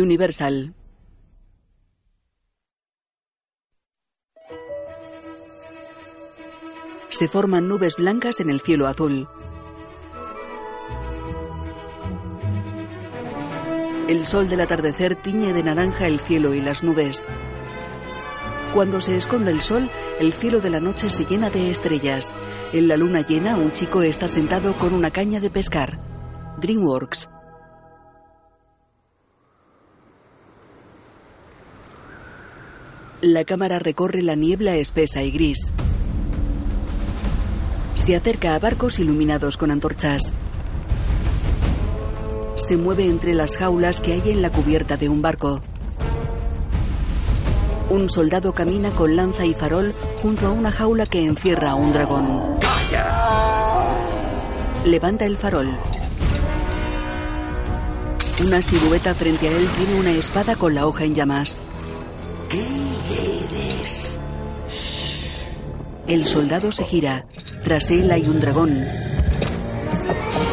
Universal. Se forman nubes blancas en el cielo azul. El sol del atardecer tiñe de naranja el cielo y las nubes. Cuando se esconde el sol, el cielo de la noche se llena de estrellas. En la luna llena, un chico está sentado con una caña de pescar. DreamWorks. La cámara recorre la niebla espesa y gris. Se acerca a barcos iluminados con antorchas. Se mueve entre las jaulas que hay en la cubierta de un barco. Un soldado camina con lanza y farol junto a una jaula que encierra a un dragón. Levanta el farol. Una silueta frente a él tiene una espada con la hoja en llamas. ¿Qué El soldado se gira. Tras él hay un dragón.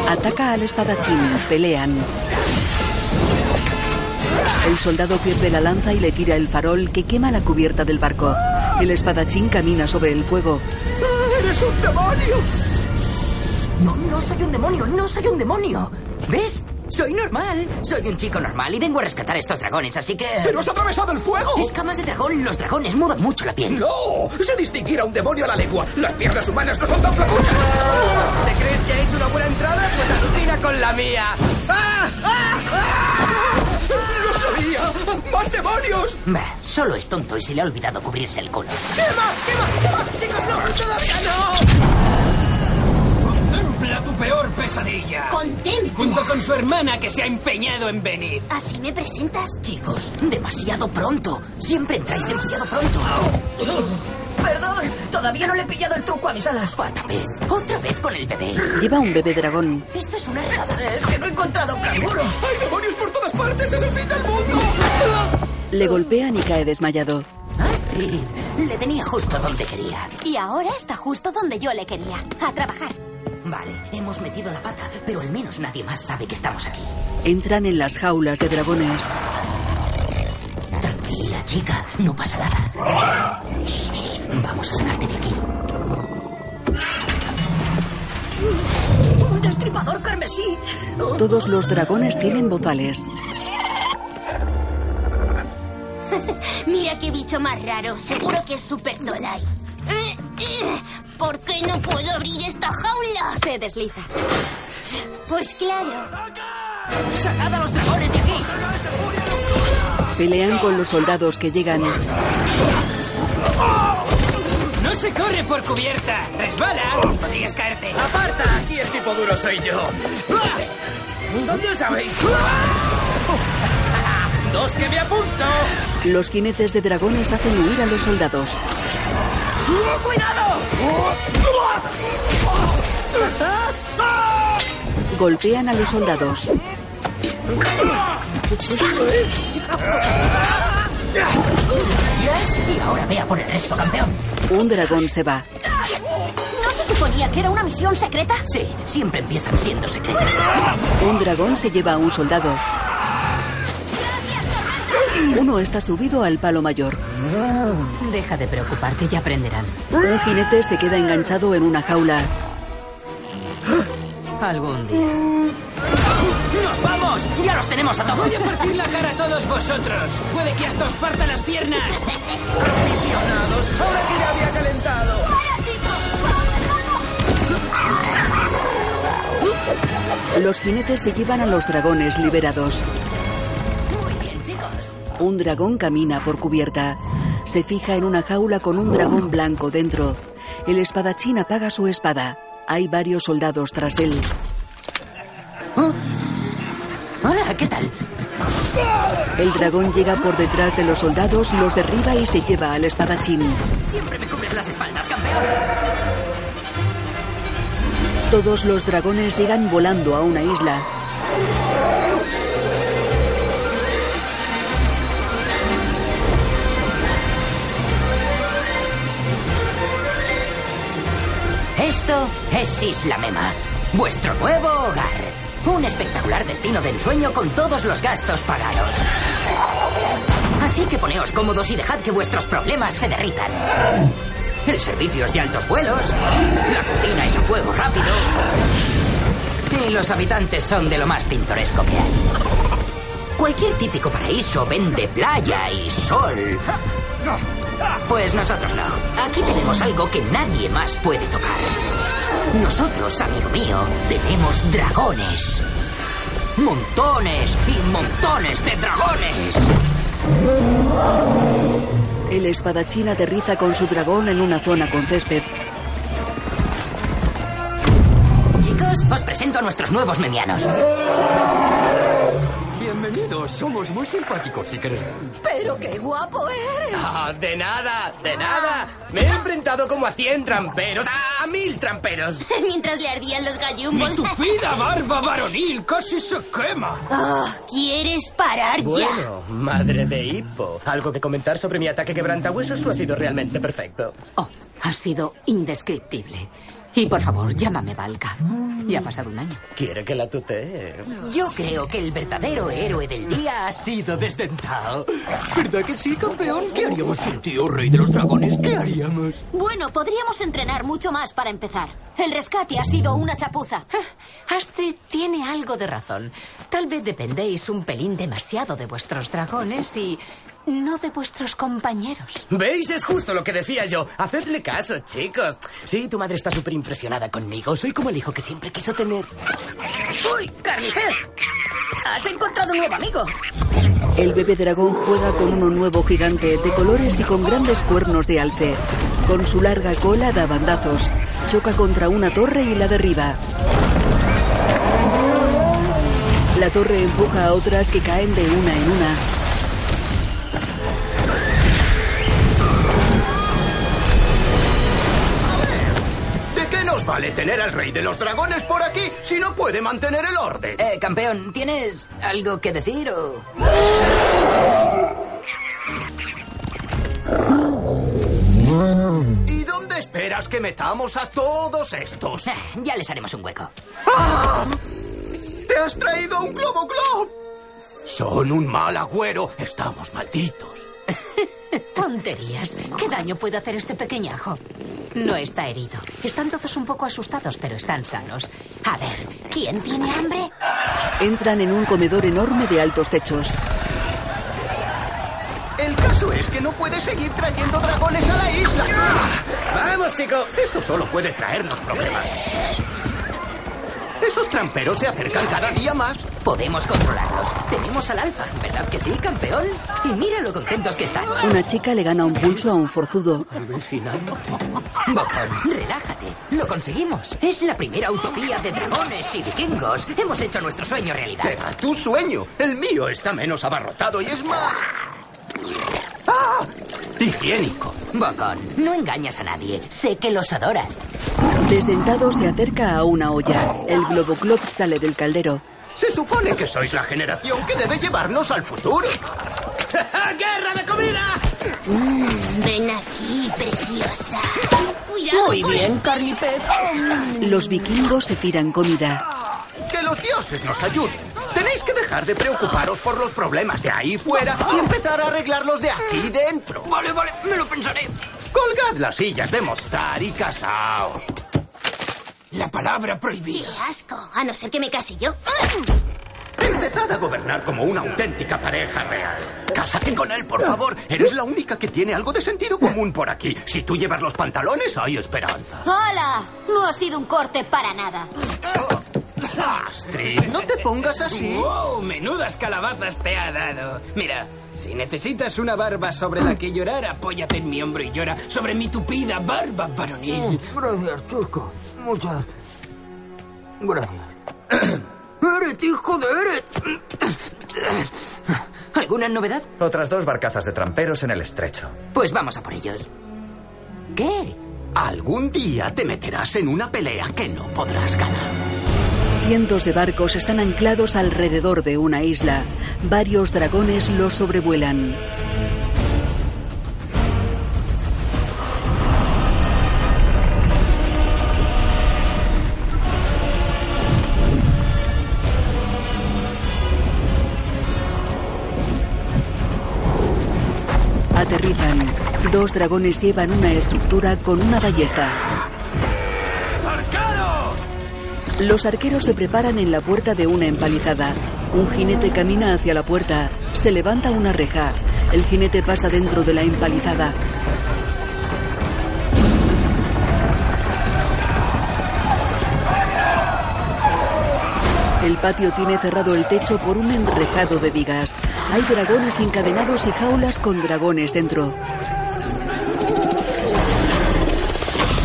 Ataca al espadachín. Pelean. El soldado pierde la lanza y le tira el farol que quema la cubierta del barco. El espadachín camina sobre el fuego. ¡Eres un demonio! No, no soy un demonio, no soy un demonio. ¿Ves? Soy normal. Soy un chico normal y vengo a rescatar a estos dragones, así que... ¡Pero has atravesado el fuego! Escamas de dragón. Los dragones mudan mucho la piel. ¡No! ¡Se distinguir a un demonio a la legua! ¡Las piernas humanas no son tan flacuchas! ¿Te crees que ha hecho una buena entrada? Pues alucina con la mía. ¡Ah! ¡Ah! ¡Ah! ¡Lo sabía! ¡Más demonios! Bah, solo es tonto y se le ha olvidado cubrirse el culo. ¡Quema! ¡Quema! ¡Quema! ¡Chicos, no! ¡Todavía no! Tu peor pesadilla. ¡Contempla! Junto con su hermana que se ha empeñado en venir. ¿Así me presentas? Chicos, demasiado pronto. Siempre entráis demasiado pronto. Perdón, todavía no le he pillado el truco a mis alas. Otra vez, otra vez con el bebé. Lleva un bebé dragón. Esto es una errada. Es que no he encontrado canguro. ¡Hay demonios por todas partes! ¡Es el fin del mundo! Le golpean y cae desmayado. Astrid, le tenía justo donde quería. Y ahora está justo donde yo le quería. A trabajar. Vale, hemos metido la pata, pero al menos nadie más sabe que estamos aquí. Entran en las jaulas de dragones. Tranquila, chica, no pasa nada. Shh, shh, vamos a sacarte de aquí. Un destripador carmesí. Todos los dragones tienen bozales. Mira qué bicho más raro. Seguro que es Super Dolai. Eh, eh, ¿Por qué no puedo abrir esta jaula? Se desliza. Pues claro. ¡Sacad a los dragones de aquí! Pelean con los soldados que llegan. No se corre por cubierta. Resbala. Podrías caerte. ¡Aparta! Aquí el tipo duro soy yo. ¿Dónde os habéis? ¡Dos que me apunto! Los jinetes de dragones hacen huir a los soldados. ¡Cuidado! Golpean a los soldados. Y ahora vea por el resto, campeón. Un dragón se va. ¿No se suponía que era una misión secreta? Sí, siempre empiezan siendo secretas. Un dragón se lleva a un soldado. Uno está subido al palo mayor. Deja de preocuparte, ya aprenderán. Un jinete se queda enganchado en una jaula. Algún día. ¡Nos vamos! ¡Ya los tenemos a todos! Voy a partir la cara a todos vosotros. Puede que hasta os parta las piernas. ¡Aficionados! ¡Ahora que ya había calentado! Los jinetes se llevan a los dragones liberados. Un dragón camina por cubierta. Se fija en una jaula con un dragón blanco dentro. El espadachín apaga su espada. Hay varios soldados tras él. Oh. Hola, ¿qué tal? El dragón llega por detrás de los soldados, los derriba y se lleva al espadachín. Siempre me cubres las espaldas, campeón. Todos los dragones llegan volando a una isla. Esto es Isla Mema, vuestro nuevo hogar. Un espectacular destino de ensueño con todos los gastos pagados. Así que poneos cómodos y dejad que vuestros problemas se derritan. El servicio es de altos vuelos, la cocina es a fuego rápido y los habitantes son de lo más pintoresco que hay. Cualquier típico paraíso vende playa y sol. Pues nosotros no. Aquí tenemos algo que nadie más puede tocar. Nosotros, amigo mío, tenemos dragones. Montones y montones de dragones. El espadachín aterriza con su dragón en una zona con césped. Chicos, os presento a nuestros nuevos memianos. Bienvenidos, somos muy simpáticos si queréis. Pero qué guapo eres. Ah, de nada, de nada. Me he enfrentado como a 100 tramperos, a mil tramperos. Mientras le ardían los ¡Mi gallumbos. tupida barba varonil casi se quema! Ah, ¿Quieres parar ya? Bueno, madre de hipo. ¿Algo que comentar sobre mi ataque quebrantahuesos o ha sido realmente perfecto? Oh, ha sido indescriptible. Y por favor, llámame Valka. Ya ha pasado un año. Quiere que la tutee. Yo creo que el verdadero héroe del día ha sido desdentado. ¿Verdad que sí, campeón? ¿Qué haríamos sin tío, rey de los dragones? ¿Qué haríamos? Bueno, podríamos entrenar mucho más para empezar. El rescate ha sido una chapuza. Ah, Astrid tiene algo de razón. Tal vez dependéis un pelín demasiado de vuestros dragones y no de vuestros compañeros. ¿Veis? Es justo lo que decía yo. Hacedle caso, chicos. Sí, tu madre está súper impresionada conmigo. Soy como el hijo que siempre quiso tener. ¡Uy, Carnifer! ¡Has encontrado un nuevo amigo! El bebé dragón juega con uno nuevo gigante de colores y con grandes cuernos de alce. Con su larga cola da bandazos. Choca contra una torre y la derriba. La torre empuja a otras que caen de una en una. Nos vale tener al rey de los dragones por aquí si no puede mantener el orden? Eh, campeón, ¿tienes algo que decir o...? ¿Y dónde esperas que metamos a todos estos? Eh, ya les haremos un hueco. ¡Ah! ¡Te has traído un globo glob! Son un mal agüero. Estamos malditos. Tonterías. ¿Qué daño puede hacer este pequeñajo? No está herido. Están todos un poco asustados, pero están sanos. A ver, ¿quién tiene hambre? Entran en un comedor enorme de altos techos. El caso es que no puedes seguir trayendo dragones a la isla. Vamos, chicos. Esto solo puede traernos problemas. Esos tramperos se acercan cada día más. Podemos controlarlos. Tenemos al alfa, ¿verdad que sí, campeón? Y mira lo contentos que están. Una chica le gana un pulso a un forzudo. Bocón, relájate. Lo conseguimos. Es la primera utopía de dragones y vikingos. Hemos hecho nuestro sueño realidad. Será tu sueño. El mío está menos abarrotado y es más... ¡Ah! Higiénico. Bocón, no engañas a nadie. Sé que los adoras. Desdentado se acerca a una olla. El Globoclop sale del caldero. Se supone que sois la generación que debe llevarnos al futuro. ¡Guerra de comida! Mm, ven aquí, preciosa. Cuidado Muy con- bien, Carnifer. Los vikingos se tiran comida. Que los dioses nos ayuden. Tenéis que dejar de preocuparos por los problemas de ahí fuera y empezar a arreglarlos de aquí dentro. Vale, vale, me lo pensaré. Colgad las sillas de mostar y casaos. La palabra ¡Qué prohibida. asco! A no ser que me case yo. Empezad a gobernar como una auténtica pareja real. Cásate con él, por favor. Eres la única que tiene algo de sentido común por aquí. Si tú llevas los pantalones, hay esperanza. ¡Hola! No ha sido un corte para nada. Astrid, no te pongas así. ¡Wow! Menudas calabazas te ha dado. Mira, si necesitas una barba sobre la que llorar, apóyate en mi hombro y llora sobre mi tupida barba varonil. Gracias, chico. Muchas. Gracias. ¡Eret, hijo de Eret! ¿Alguna novedad? Otras dos barcazas de tramperos en el estrecho. Pues vamos a por ellos. ¿Qué? Algún día te meterás en una pelea que no podrás ganar. Cientos de barcos están anclados alrededor de una isla. Varios dragones los sobrevuelan. Aterrizan. Dos dragones llevan una estructura con una ballesta. Los arqueros se preparan en la puerta de una empalizada. Un jinete camina hacia la puerta. Se levanta una reja. El jinete pasa dentro de la empalizada. El patio tiene cerrado el techo por un enrejado de vigas. Hay dragones encadenados y jaulas con dragones dentro.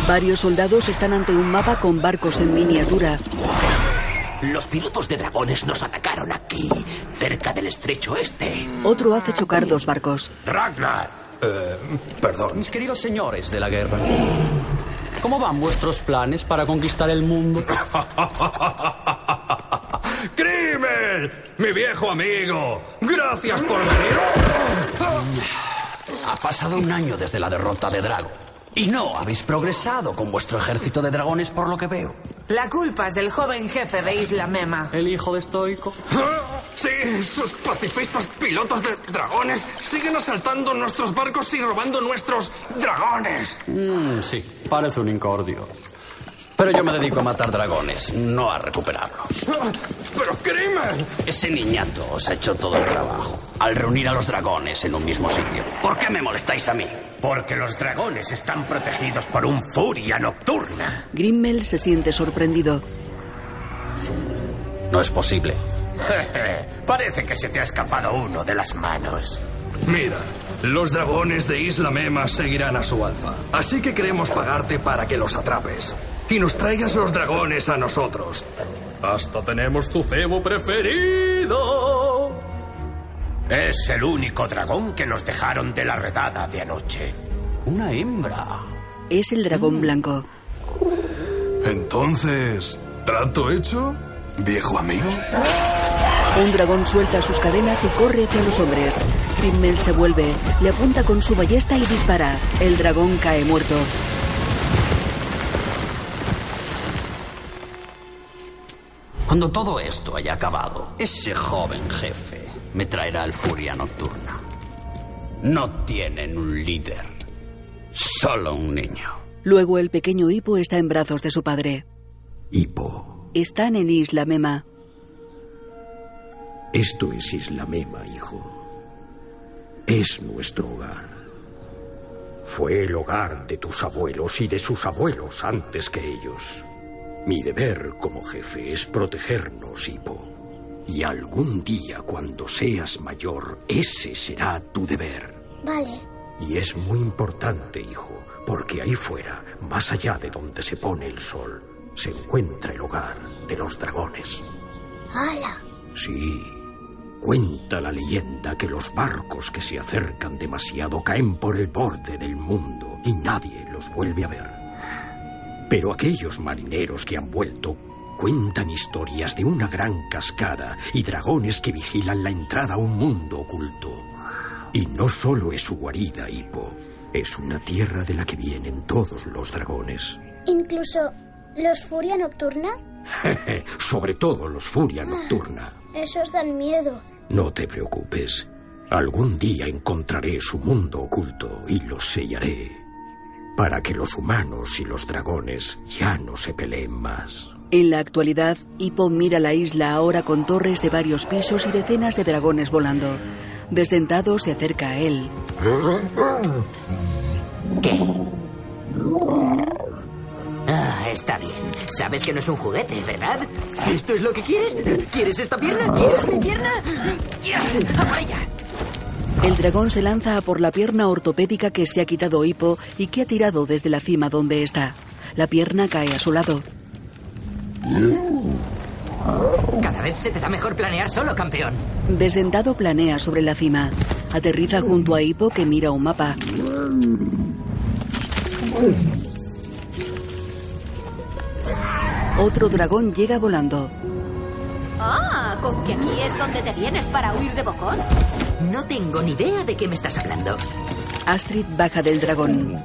Varios soldados están ante un mapa con barcos en miniatura. Los pilotos de dragones nos atacaron aquí, cerca del estrecho este. Otro hace chocar dos barcos. Ragnar. Eh, perdón. Mis queridos señores de la guerra. ¿Cómo van vuestros planes para conquistar el mundo? ¡Crimen! ¡Mi viejo amigo! ¡Gracias por venir! Ha pasado un año desde la derrota de Drago. Y no habéis progresado con vuestro ejército de dragones por lo que veo. La culpa es del joven jefe de Isla Mema. ¿El hijo de Stoico? Sí, sus pacifistas pilotos de dragones siguen asaltando nuestros barcos y robando nuestros dragones. Mm, sí, parece un incordio. Pero yo me dedico a matar dragones, no a recuperarlos. ¡Pero crimen! Ese niñato os ha hecho todo el trabajo. Al reunir a los dragones en un mismo sitio. ¿Por qué me molestáis a mí? Porque los dragones están protegidos por un furia nocturna. Grimmel se siente sorprendido. No es posible. Parece que se te ha escapado uno de las manos. Mira, los dragones de Isla Mema seguirán a su alza. Así que queremos pagarte para que los atrapes. Y nos traigas los dragones a nosotros. Hasta tenemos tu cebo preferido. Es el único dragón que nos dejaron de la redada de anoche. Una hembra. Es el dragón blanco. Entonces, ¿trato hecho, viejo amigo? Un dragón suelta sus cadenas y corre hacia los hombres. Grimmel se vuelve, le apunta con su ballesta y dispara. El dragón cae muerto. Cuando todo esto haya acabado, ese joven jefe me traerá el furia nocturna. No tienen un líder, solo un niño. Luego el pequeño Hippo está en brazos de su padre. Hippo, Están en Isla Mema. Esto es Isla Mema, hijo. Es nuestro hogar. Fue el hogar de tus abuelos y de sus abuelos antes que ellos. Mi deber como jefe es protegernos, Hippo. Y algún día, cuando seas mayor, ese será tu deber. Vale. Y es muy importante, hijo, porque ahí fuera, más allá de donde se pone el sol, se encuentra el hogar de los dragones. ¡Hala! Sí. Cuenta la leyenda que los barcos que se acercan demasiado caen por el borde del mundo y nadie los vuelve a ver. Pero aquellos marineros que han vuelto cuentan historias de una gran cascada y dragones que vigilan la entrada a un mundo oculto. Y no solo es su guarida, Hippo, es una tierra de la que vienen todos los dragones. Incluso los Furia Nocturna. Sobre todo los Furia Nocturna. Esos dan miedo. No te preocupes. Algún día encontraré su mundo oculto y lo sellaré. Para que los humanos y los dragones ya no se peleen más. En la actualidad, Hippo mira la isla ahora con torres de varios pisos y decenas de dragones volando. Desdentado se acerca a él. ¿Qué? Ah, está bien. Sabes que no es un juguete, ¿verdad? ¿Esto es lo que quieres? ¿Quieres esta pierna? ¿Quieres mi pierna? ¡Ya! ¡A por ella! El dragón se lanza a por la pierna ortopédica que se ha quitado Hippo y que ha tirado desde la cima donde está. La pierna cae a su lado. Cada vez se te da mejor planear solo, campeón. Desdentado planea sobre la cima. Aterriza junto a Hippo que mira un mapa. Otro dragón llega volando. Ah, ¿con que aquí es donde te vienes para huir de Bocón? No tengo ni idea de qué me estás hablando. Astrid baja del dragón.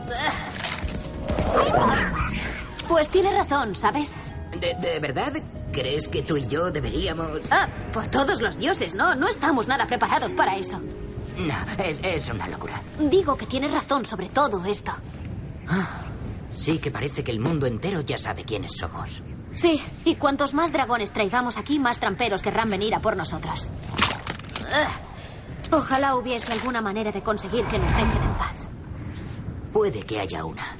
Pues tiene razón, ¿sabes? ¿De, de verdad crees que tú y yo deberíamos...? Ah, por todos los dioses, no, no estamos nada preparados para eso. No, es, es una locura. Digo que tienes razón sobre todo esto. Sí que parece que el mundo entero ya sabe quiénes somos. Sí, y cuantos más dragones traigamos aquí, más tramperos querrán venir a por nosotros. Ojalá hubiese alguna manera de conseguir que nos dejen en paz. Puede que haya una.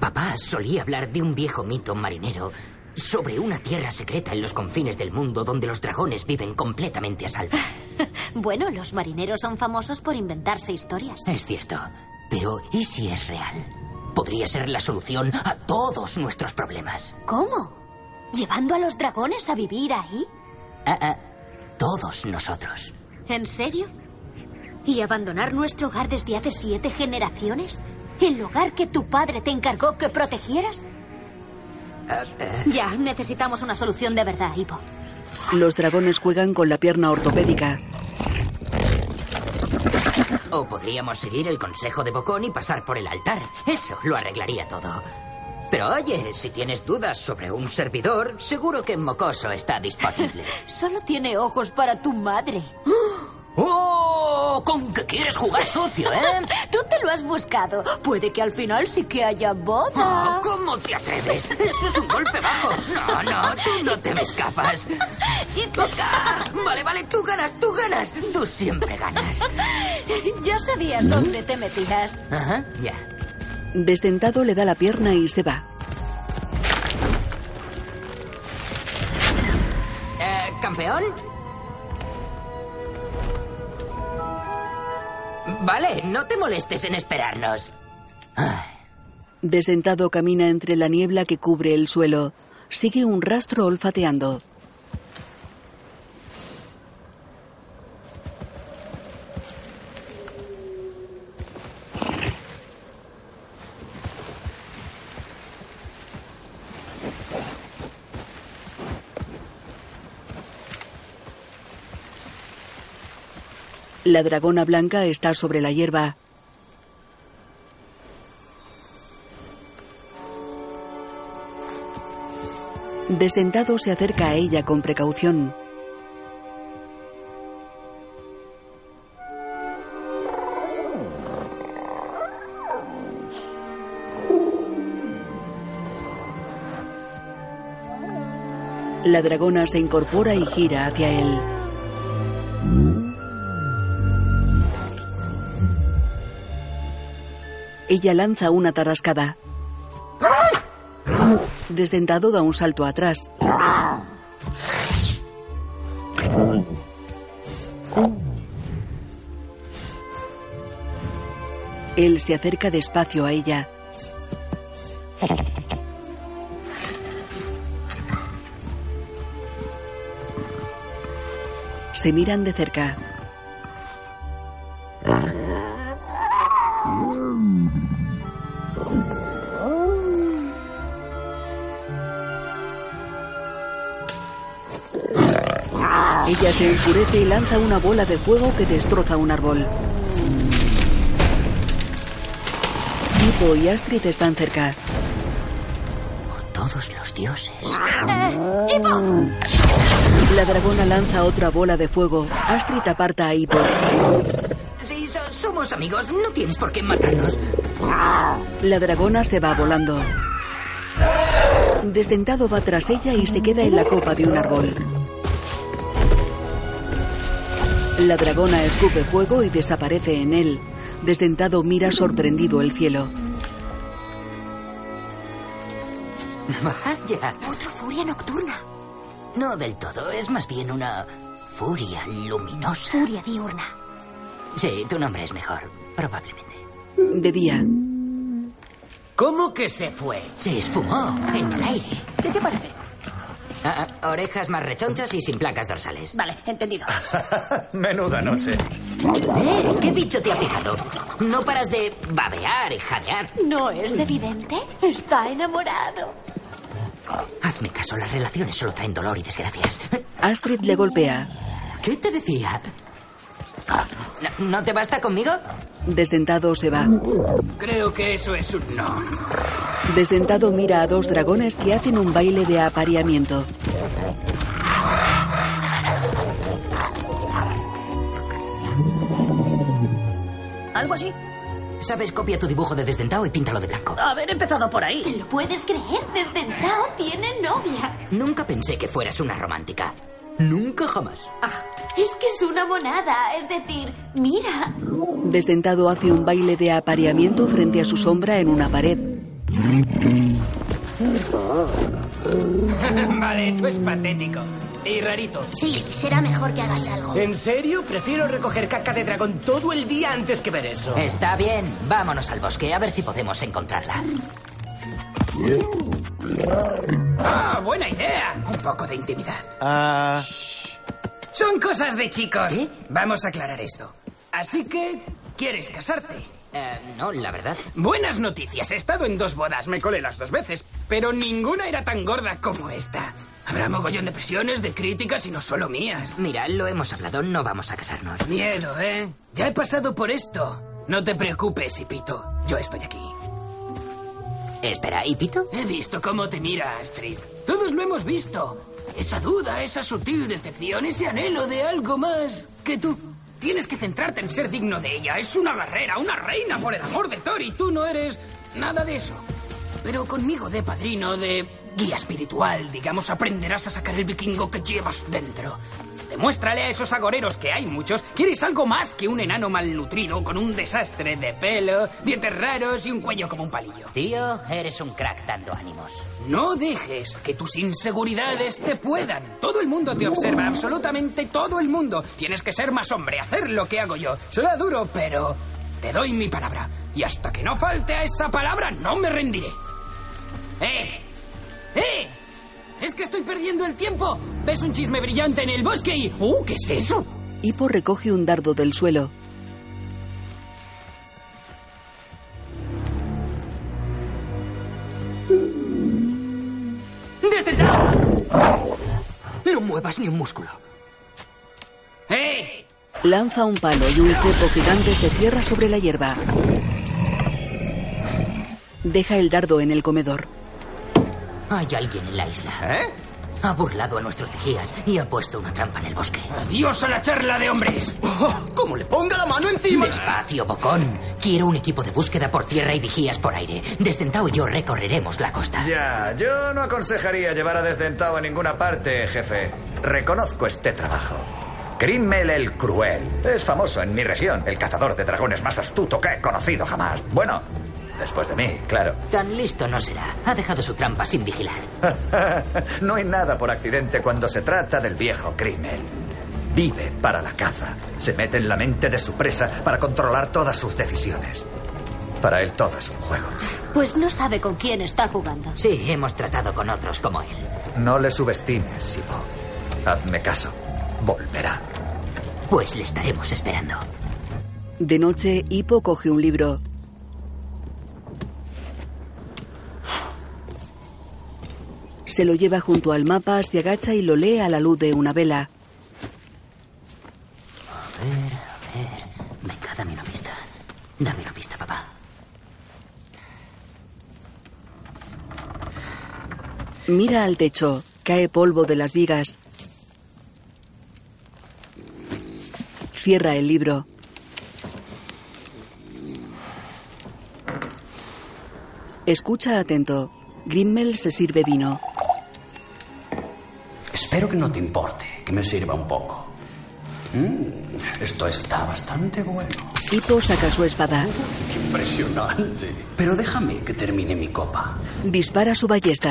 Papá solía hablar de un viejo mito marinero sobre una tierra secreta en los confines del mundo donde los dragones viven completamente a salvo. Bueno, los marineros son famosos por inventarse historias. Es cierto, pero ¿y si es real? Podría ser la solución a todos nuestros problemas. ¿Cómo? ¿Llevando a los dragones a vivir ahí? Ah, ah, todos nosotros. ¿En serio? ¿Y abandonar nuestro hogar desde hace siete generaciones? ¿El hogar que tu padre te encargó que protegieras? Ya, necesitamos una solución de verdad, Hippo. Los dragones juegan con la pierna ortopédica. O podríamos seguir el consejo de Bocón y pasar por el altar. Eso lo arreglaría todo. Pero oye, si tienes dudas sobre un servidor, seguro que Mocoso está disponible. Solo tiene ojos para tu madre. ¡Oh! ¿Con qué quieres jugar sucio, eh? Tú te lo has buscado. Puede que al final sí que haya boda. Oh, ¿Cómo te atreves? Eso es un golpe bajo. No, no, tú no te me escapas. ¡Ah! Vale, vale, tú ganas, tú ganas. Tú siempre ganas. Ya sabías dónde te metías. Ajá, ya. Desdentado le da la pierna y se va. Eh, ¿Campeón? Vale, no te molestes en esperarnos. Desdentado camina entre la niebla que cubre el suelo. Sigue un rastro olfateando. La dragona blanca está sobre la hierba. Desdentado se acerca a ella con precaución. La dragona se incorpora y gira hacia él. Ella lanza una tarascada. Desdentado da un salto atrás. Él se acerca despacio a ella. Se miran de cerca. Ella se enfurece y lanza una bola de fuego que destroza un árbol. Hippo y Astrid están cerca. Todos los dioses. Eh, ¡Hippo! La dragona lanza otra bola de fuego. Astrid aparta a Hippo. Si so- somos amigos, no tienes por qué matarnos. La dragona se va volando. Desdentado va tras ella y se queda en la copa de un árbol. La dragona escupe fuego y desaparece en él. Desdentado mira sorprendido el cielo. Vaya. Otra furia nocturna. No del todo, es más bien una furia luminosa. Furia diurna. Sí, tu nombre es mejor, probablemente. De día. ¿Cómo que se fue? Se esfumó en el aire. ¿Qué te parece? Ah, ah, orejas más rechonchas y sin placas dorsales. Vale, entendido. Menuda noche. ¿Eh? ¿Qué bicho te ha picado? No paras de babear y jadear. ¿No es evidente? Está enamorado. Hazme caso, las relaciones solo traen dolor y desgracias. Astrid le golpea. ¿Qué te decía? ¿No, te basta conmigo? Desdentado se va. Creo que eso es un no. Desdentado mira a dos dragones que hacen un baile de apareamiento. ¿Algo así? ¿Sabes? Copia tu dibujo de Desdentado y píntalo de blanco. Haber empezado por ahí. ¿Te lo puedes creer? Desdentado tiene novia. Nunca pensé que fueras una romántica. Nunca jamás. Es que es una monada. Es decir, mira. Desdentado hace un baile de apareamiento frente a su sombra en una pared. vale, eso es patético. Y rarito. Sí, será mejor que hagas algo. ¿En serio? Prefiero recoger caca de dragón todo el día antes que ver eso. Está bien. Vámonos al bosque a ver si podemos encontrarla. Ah, buena idea. Un poco de intimidad. Ah. Son cosas de chicos. Vamos a aclarar esto. Así que, ¿quieres casarte? Eh, no, la verdad. Buenas noticias. He estado en dos bodas. Me colé las dos veces. Pero ninguna era tan gorda como esta. Habrá mogollón de presiones, de críticas y no solo mías. Mira, lo hemos hablado. No vamos a casarnos. Miedo, ¿eh? Ya he pasado por esto. No te preocupes, Hipito. Yo estoy aquí. Espera, ¿y? He visto cómo te mira, Astrid. Todos lo hemos visto. Esa duda, esa sutil decepción, ese anhelo de algo más que tú. Tienes que centrarte en ser digno de ella. Es una guerrera, una reina, por el amor de Thor, y tú no eres nada de eso. Pero conmigo de padrino, de guía espiritual, digamos, aprenderás a sacar el vikingo que llevas dentro. Demuéstrale a esos agoreros que hay muchos que eres algo más que un enano malnutrido con un desastre de pelo, dientes raros y un cuello como un palillo. Tío, eres un crack dando ánimos. No dejes que tus inseguridades te puedan. Todo el mundo te observa, absolutamente todo el mundo. Tienes que ser más hombre, hacer lo que hago yo. Será duro, pero te doy mi palabra. Y hasta que no falte a esa palabra, no me rendiré. ¡Eh! ¡Eh! ¡Es que estoy perdiendo el tiempo! ¿Ves un chisme brillante en el bosque y... ¡Uh! ¿Qué es eso? Hippo recoge un dardo del suelo. No muevas ni un músculo. ¡Eh! Lanza un palo y un cepo gigante se cierra sobre la hierba. Deja el dardo en el comedor. Hay alguien en la isla. ¿Eh? Ha burlado a nuestros vigías y ha puesto una trampa en el bosque. ¡Adiós a la charla de hombres! ¡Como le ponga la mano encima! Despacio, bocón. Quiero un equipo de búsqueda por tierra y vigías por aire. Desdentado y yo recorreremos la costa. Ya, yo no aconsejaría llevar a Desdentado a ninguna parte, jefe. Reconozco este trabajo. Grimmel el Cruel. Es famoso en mi región, el cazador de dragones más astuto que he conocido jamás. Bueno, después de mí, claro. Tan listo no será. Ha dejado su trampa sin vigilar. no hay nada por accidente cuando se trata del viejo Grimmel. Vive para la caza. Se mete en la mente de su presa para controlar todas sus decisiones. Para él todo es un juego. Pues no sabe con quién está jugando. Sí, hemos tratado con otros como él. No le subestimes, Sipo. Hazme caso. Volverá. Pues le estaremos esperando. De noche, Hippo coge un libro. Se lo lleva junto al mapa, se agacha y lo lee a la luz de una vela. A ver, a ver. Venga, dame una pista. Dame una pista, papá. Mira al techo. Cae polvo de las vigas. Cierra el libro. Escucha atento. Grimmel se sirve vino. Espero que no te importe, que me sirva un poco. Mm, esto está bastante bueno. Hippo saca su espada. Impresionante. Pero déjame que termine mi copa. Dispara su ballesta.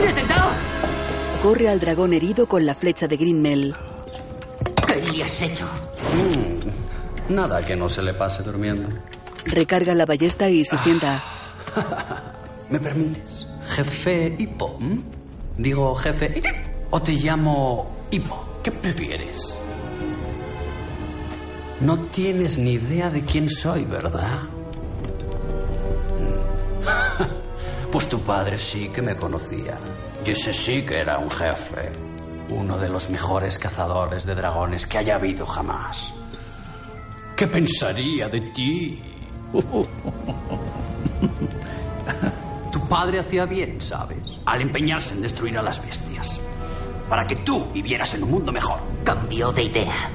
¡Desdentado! Corre al dragón herido con la flecha de Grimmel. ¿Qué le has hecho? Mm, nada que no se le pase durmiendo. Recarga la ballesta y se sienta. ¿Me permites? Jefe Hipo. ¿m? Digo jefe o te llamo Hipo. ¿Qué prefieres? No tienes ni idea de quién soy, ¿verdad? Pues tu padre sí que me conocía. Y ese sí que era un jefe. Uno de los mejores cazadores de dragones que haya habido jamás. ¿Qué pensaría de ti? Tu padre hacía bien, ¿sabes? Al empeñarse en destruir a las bestias. Para que tú vivieras en un mundo mejor. Cambió de idea.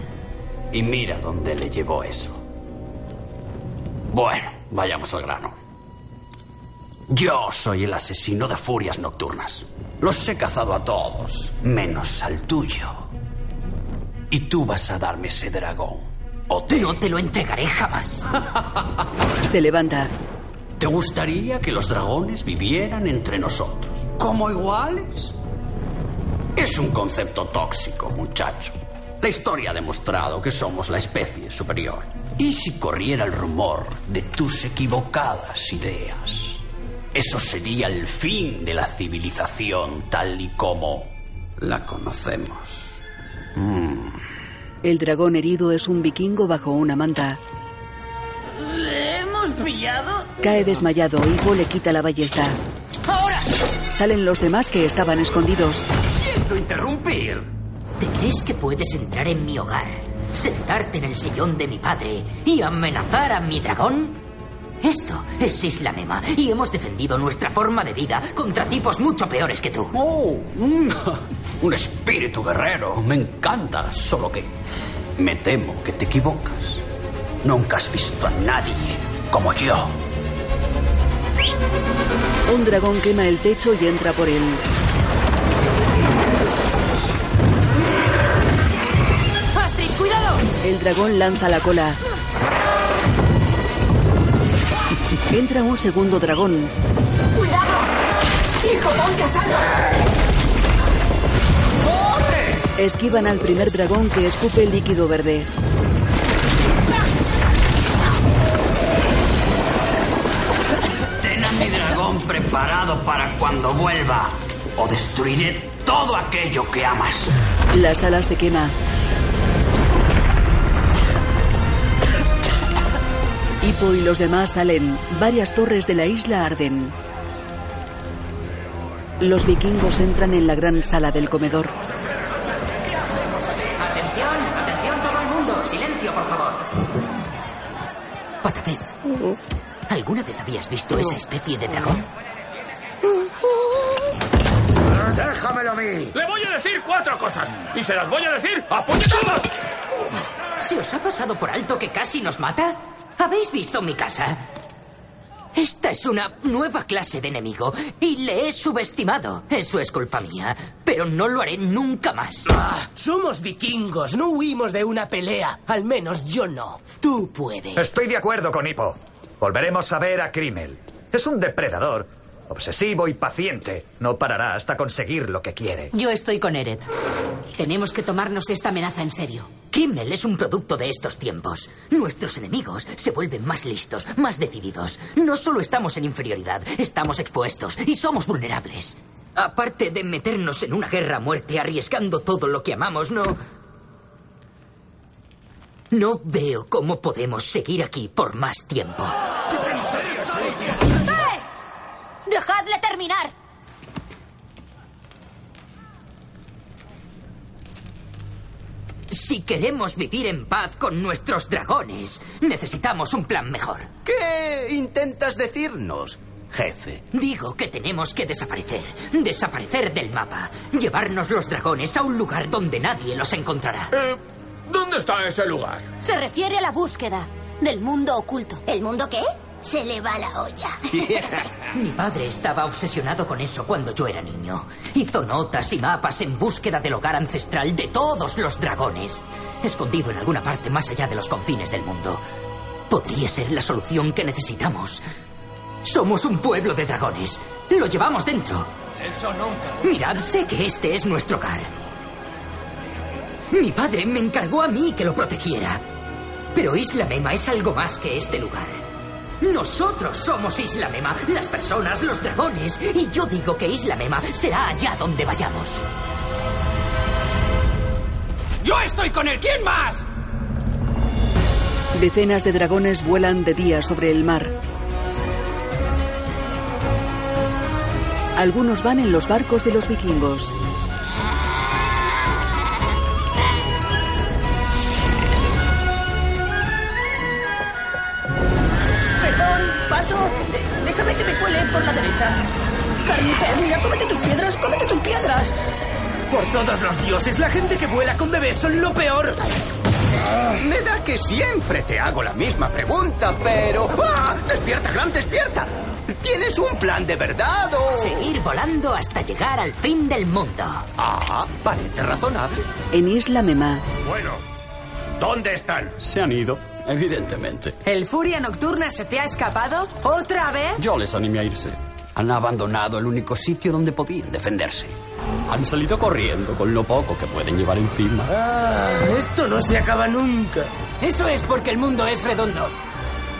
Y mira dónde le llevó eso. Bueno, vayamos al grano. Yo soy el asesino de furias nocturnas. Los he cazado a todos, menos al tuyo. Y tú vas a darme ese dragón. O te... No te lo entregaré jamás. Se levanta. ¿Te gustaría que los dragones vivieran entre nosotros? ¿Como iguales? Es un concepto tóxico, muchacho. La historia ha demostrado que somos la especie superior. ¿Y si corriera el rumor de tus equivocadas ideas? Eso sería el fin de la civilización tal y como la conocemos. Mm. El dragón herido es un vikingo bajo una manta. ¿Le hemos pillado? Cae desmayado. Ivo le quita la ballesta. ¡Ahora! Salen los demás que estaban escondidos. Siento interrumpir. ¿Te crees que puedes entrar en mi hogar, sentarte en el sillón de mi padre y amenazar a mi dragón? Esto es Isla Mema y hemos defendido nuestra forma de vida contra tipos mucho peores que tú. Oh, un espíritu guerrero. Me encanta, solo que me temo que te equivocas. Nunca has visto a nadie como yo. Un dragón quema el techo y entra por él. ¡Astrid, cuidado! El dragón lanza la cola. Entra un segundo dragón. ¡Cuidado! ¡Hijo, ponte a salvo! Esquivan al primer dragón que escupe líquido verde. Preparado para cuando vuelva. O destruiré todo aquello que amas. La sala se quema. Hippo y los demás salen. Varias torres de la isla arden. Los vikingos entran en la gran sala del comedor. Atención, atención todo el mundo. Silencio, por favor. Patapez, ¿alguna vez habías visto esa especie de dragón? Déjamelo a mí. Le voy a decir cuatro cosas y se las voy a decir a puñetadas. ¿Se os ha pasado por alto que casi nos mata? ¿Habéis visto mi casa? Esta es una nueva clase de enemigo y le he subestimado. Eso es culpa mía, pero no lo haré nunca más. Ah, somos vikingos, no huimos de una pelea. Al menos yo no. Tú puedes. Estoy de acuerdo con Hippo. Volveremos a ver a Krimmel. Es un depredador, obsesivo y paciente. No parará hasta conseguir lo que quiere. Yo estoy con Eret. Tenemos que tomarnos esta amenaza en serio. Kimmel es un producto de estos tiempos. Nuestros enemigos se vuelven más listos, más decididos. No solo estamos en inferioridad, estamos expuestos y somos vulnerables. Aparte de meternos en una guerra a muerte arriesgando todo lo que amamos, no... No veo cómo podemos seguir aquí por más tiempo. ¡Eh! ¡Dejadle terminar! Si queremos vivir en paz con nuestros dragones, necesitamos un plan mejor. ¿Qué intentas decirnos, jefe? Digo que tenemos que desaparecer, desaparecer del mapa, llevarnos los dragones a un lugar donde nadie los encontrará. Eh, ¿Dónde está ese lugar? Se refiere a la búsqueda del mundo oculto. ¿El mundo qué? Se le va la olla. Mi padre estaba obsesionado con eso cuando yo era niño. Hizo notas y mapas en búsqueda del hogar ancestral de todos los dragones, escondido en alguna parte más allá de los confines del mundo. Podría ser la solución que necesitamos. Somos un pueblo de dragones. Lo llevamos dentro. Eso nunca. Mirad, sé que este es nuestro hogar. Mi padre me encargó a mí que lo protegiera. Pero Isla Mema es algo más que este lugar. Nosotros somos Isla Mema, las personas, los dragones. Y yo digo que Isla Mema será allá donde vayamos. ¡Yo estoy con él! ¿Quién más? Decenas de dragones vuelan de día sobre el mar. Algunos van en los barcos de los vikingos. Carniped, mira, cómete tus piedras, cómete tus piedras. Por todos los dioses, la gente que vuela con bebés son lo peor. Me da que siempre te hago la misma pregunta, pero... ¡Ah! ¡Despierta, Grant, despierta! ¿Tienes un plan de verdad o...? Seguir volando hasta llegar al fin del mundo. Ah, parece razonable. En Isla Mema, Bueno, ¿dónde están? Se han ido, evidentemente. ¿El Furia Nocturna se te ha escapado? ¿Otra vez? Yo les animé a irse. Han abandonado el único sitio donde podían defenderse. Han salido corriendo con lo poco que pueden llevar encima. Ah, esto no se acaba nunca. Eso es porque el mundo es redondo.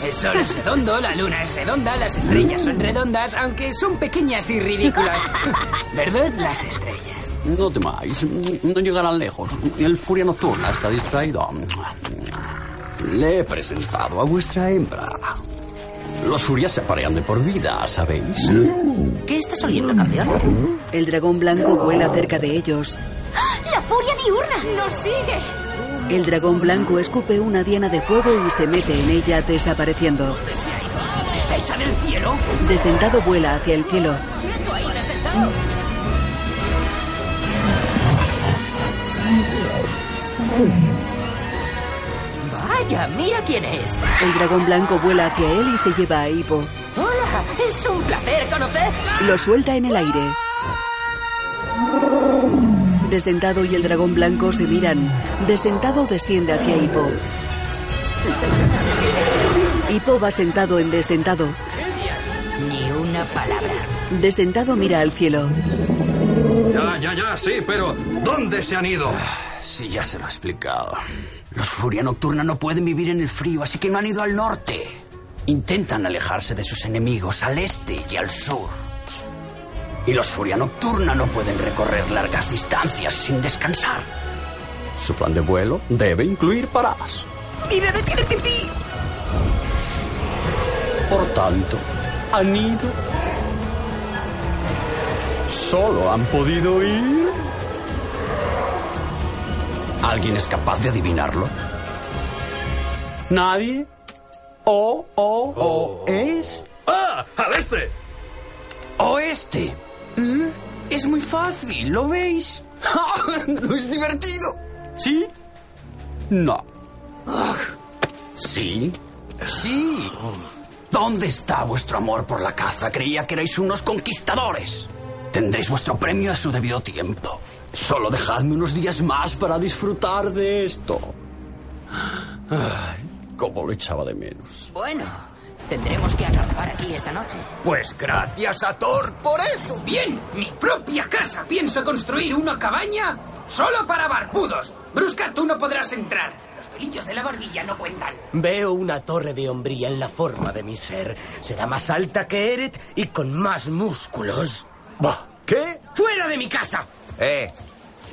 El sol es redondo, la luna es redonda, las estrellas son redondas, aunque son pequeñas y ridículas. ¿Verdad? Las estrellas. No temáis, no llegarán lejos. El Furia Nocturna está distraído. Le he presentado a vuestra hembra. Los Furias se aparean de por vida, ¿sabéis? ¿Qué estás oliendo, campeón? el dragón blanco vuela cerca de ellos. ¡La furia diurna! ¡Nos sigue! El dragón blanco escupe una diana de fuego y se mete en ella, desapareciendo. ¿Está hecha del cielo? Desdentado vuela hacia el cielo. ¡Quieto ahí, desdentado! Vaya, mira quién es. El dragón blanco vuela hacia él y se lleva a Hippo. Hola, es un placer conocer. Lo suelta en el aire. Desdentado y el dragón blanco se miran. Desdentado desciende hacia Hippo. Hippo va sentado en desdentado. Ni una palabra. Desdentado mira al cielo. Ya, ya, ya, sí, pero ¿dónde se han ido? Sí, ya se lo he explicado. Los Furia Nocturna no pueden vivir en el frío, así que no han ido al norte. Intentan alejarse de sus enemigos al este y al sur. Y los Furia Nocturna no pueden recorrer largas distancias sin descansar. Su plan de vuelo debe incluir paradas. ¡Mi bebé tiene pipí! Por tanto, han ido. Solo han podido ir. ¿Alguien es capaz de adivinarlo? ¿Nadie? ¿O, o, o es? ¡Ah! ¡Al este! Oeste. Mm, Es muy fácil, ¿lo veis? ¿No es divertido? ¿Sí? No. Ah, ¿Sí? Sí. ¿Dónde está vuestro amor por la caza? Creía que erais unos conquistadores. Tendréis vuestro premio a su debido tiempo. Solo dejadme unos días más para disfrutar de esto. Ay, cómo lo echaba de menos. Bueno, tendremos que acampar aquí esta noche. Pues gracias a Thor por eso. Bien, mi propia casa. Pienso construir una cabaña solo para barbudos. Brusca, tú no podrás entrar. Los pelillos de la barbilla no cuentan. Veo una torre de hombría en la forma de mi ser. Será más alta que Eret y con más músculos. Bah, ¿Qué? ¡Fuera de mi casa! Eh,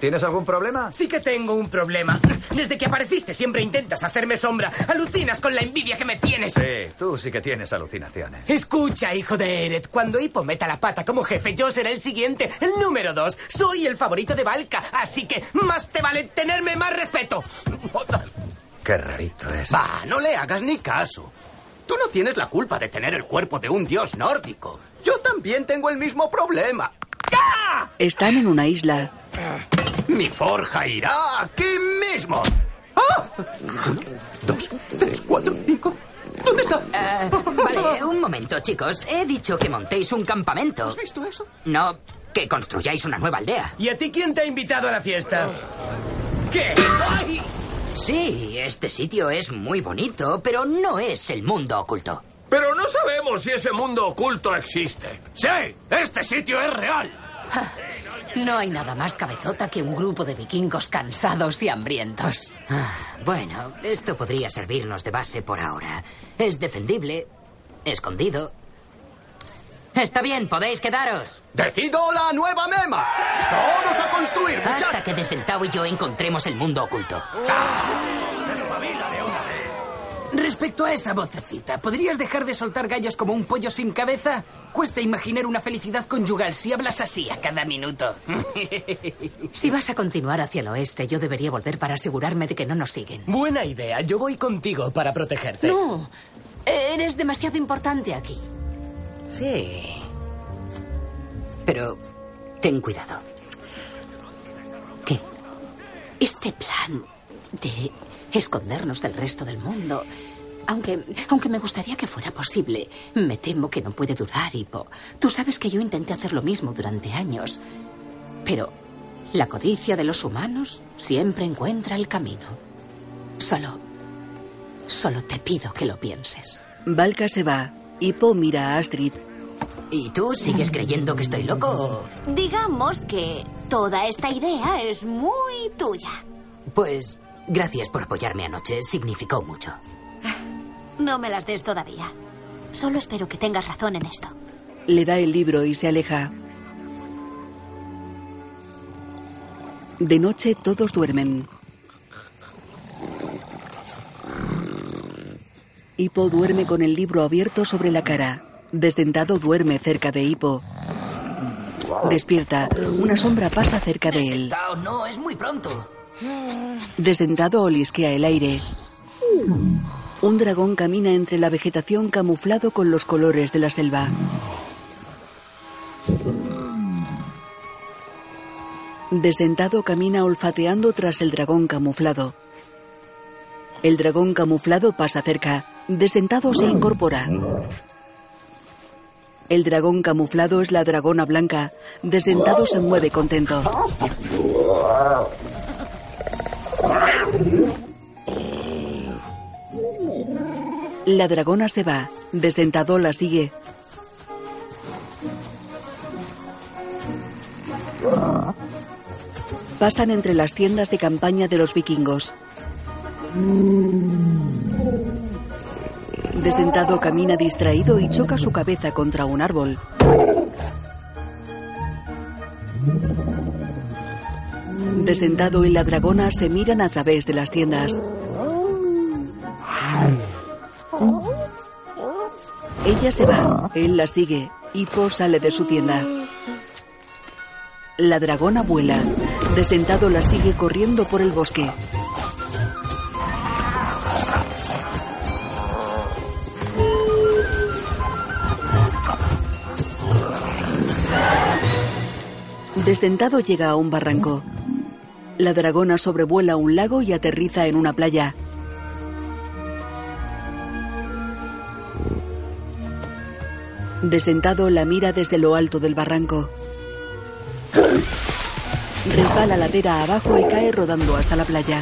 ¿tienes algún problema? Sí que tengo un problema. Desde que apareciste siempre intentas hacerme sombra. Alucinas con la envidia que me tienes. Sí, tú sí que tienes alucinaciones. Escucha, hijo de Eret. Cuando Hippo meta la pata como jefe, yo seré el siguiente, el número dos. Soy el favorito de Valka, así que más te vale tenerme más respeto. Qué rarito es. Va, no le hagas ni caso. Tú no tienes la culpa de tener el cuerpo de un dios nórdico. Yo también tengo el mismo problema. Están en una isla. Mi forja irá aquí mismo. ¡Ah! Uno, dos, tres, cuatro, cinco. ¿Dónde está? Eh, vale, un momento, chicos. He dicho que montéis un campamento. ¿Has visto eso? No, que construyáis una nueva aldea. ¿Y a ti quién te ha invitado a la fiesta? ¿Qué? ¡Ay! Sí, este sitio es muy bonito, pero no es el mundo oculto. Pero no sabemos si ese mundo oculto existe. Sí, este sitio es real. No hay nada más cabezota que un grupo de vikingos cansados y hambrientos. Ah, bueno, esto podría servirnos de base por ahora. Es defendible, escondido. Está bien, podéis quedaros. ¡Decido la nueva mema! ¡Todos a construir! Hasta que desde Tao y yo encontremos el mundo oculto. Vez. Respecto a esa vocecita, ¿podrías dejar de soltar gallos como un pollo sin cabeza? Cuesta imaginar una felicidad conyugal si hablas así a cada minuto. Si vas a continuar hacia el oeste, yo debería volver para asegurarme de que no nos siguen. Buena idea. Yo voy contigo para protegerte. No, eres demasiado importante aquí. Sí. Pero ten cuidado. Este plan de escondernos del resto del mundo. Aunque, aunque me gustaría que fuera posible, me temo que no puede durar, Hippo. Tú sabes que yo intenté hacer lo mismo durante años. Pero la codicia de los humanos siempre encuentra el camino. Solo, solo te pido que lo pienses. Valka se va. Hippo mira a Astrid. ¿Y tú sigues creyendo que estoy loco? o- Digamos que toda esta idea es muy tuya. Pues gracias por apoyarme anoche. Significó mucho. No me las des todavía. Solo espero que tengas razón en esto. Le da el libro y se aleja. De noche todos duermen. Hippo duerme con el libro abierto sobre la cara. Desdentado duerme cerca de Hippo. Despierta. Una sombra pasa cerca de él. No, es muy pronto. Desdentado olisquea el aire. Un dragón camina entre la vegetación camuflado con los colores de la selva. Desdentado camina olfateando tras el dragón camuflado. El dragón camuflado pasa cerca. Desdentado se incorpora. El dragón camuflado es la dragona blanca. Desdentado se mueve contento. La dragona se va. Desdentado la sigue. Pasan entre las tiendas de campaña de los vikingos. Desdentado camina distraído y choca su cabeza contra un árbol. Desdentado y la dragona se miran a través de las tiendas. Ella se va, él la sigue. Hippo sale de su tienda. La dragona vuela. Desdentado la sigue corriendo por el bosque. Desdentado llega a un barranco. La dragona sobrevuela un lago y aterriza en una playa. Desdentado la mira desde lo alto del barranco. Resbala ladera abajo y cae rodando hasta la playa.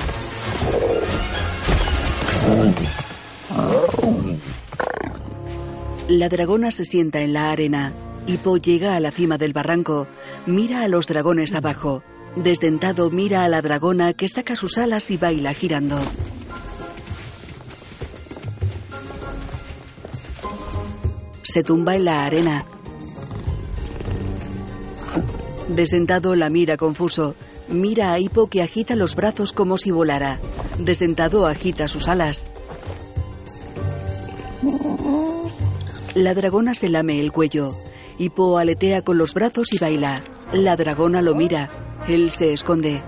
La dragona se sienta en la arena. Hippo llega a la cima del barranco. Mira a los dragones abajo. Desdentado mira a la dragona que saca sus alas y baila girando. Se tumba en la arena. Desdentado la mira confuso. Mira a Hippo que agita los brazos como si volara. Desdentado agita sus alas. La dragona se lame el cuello. Hippo aletea con los brazos y baila. La dragona lo mira. Él se esconde.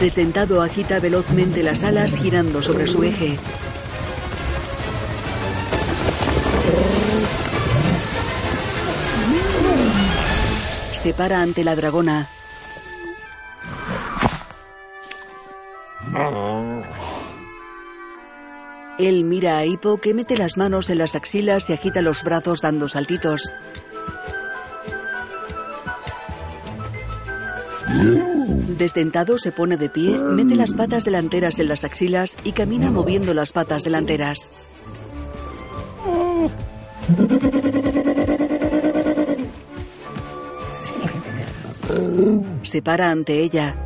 Desdentado agita velozmente las alas girando sobre su eje. Se para ante la dragona. Él mira a Hippo que mete las manos en las axilas y agita los brazos dando saltitos. Desdentado se pone de pie, mete las patas delanteras en las axilas y camina moviendo las patas delanteras. Se para ante ella.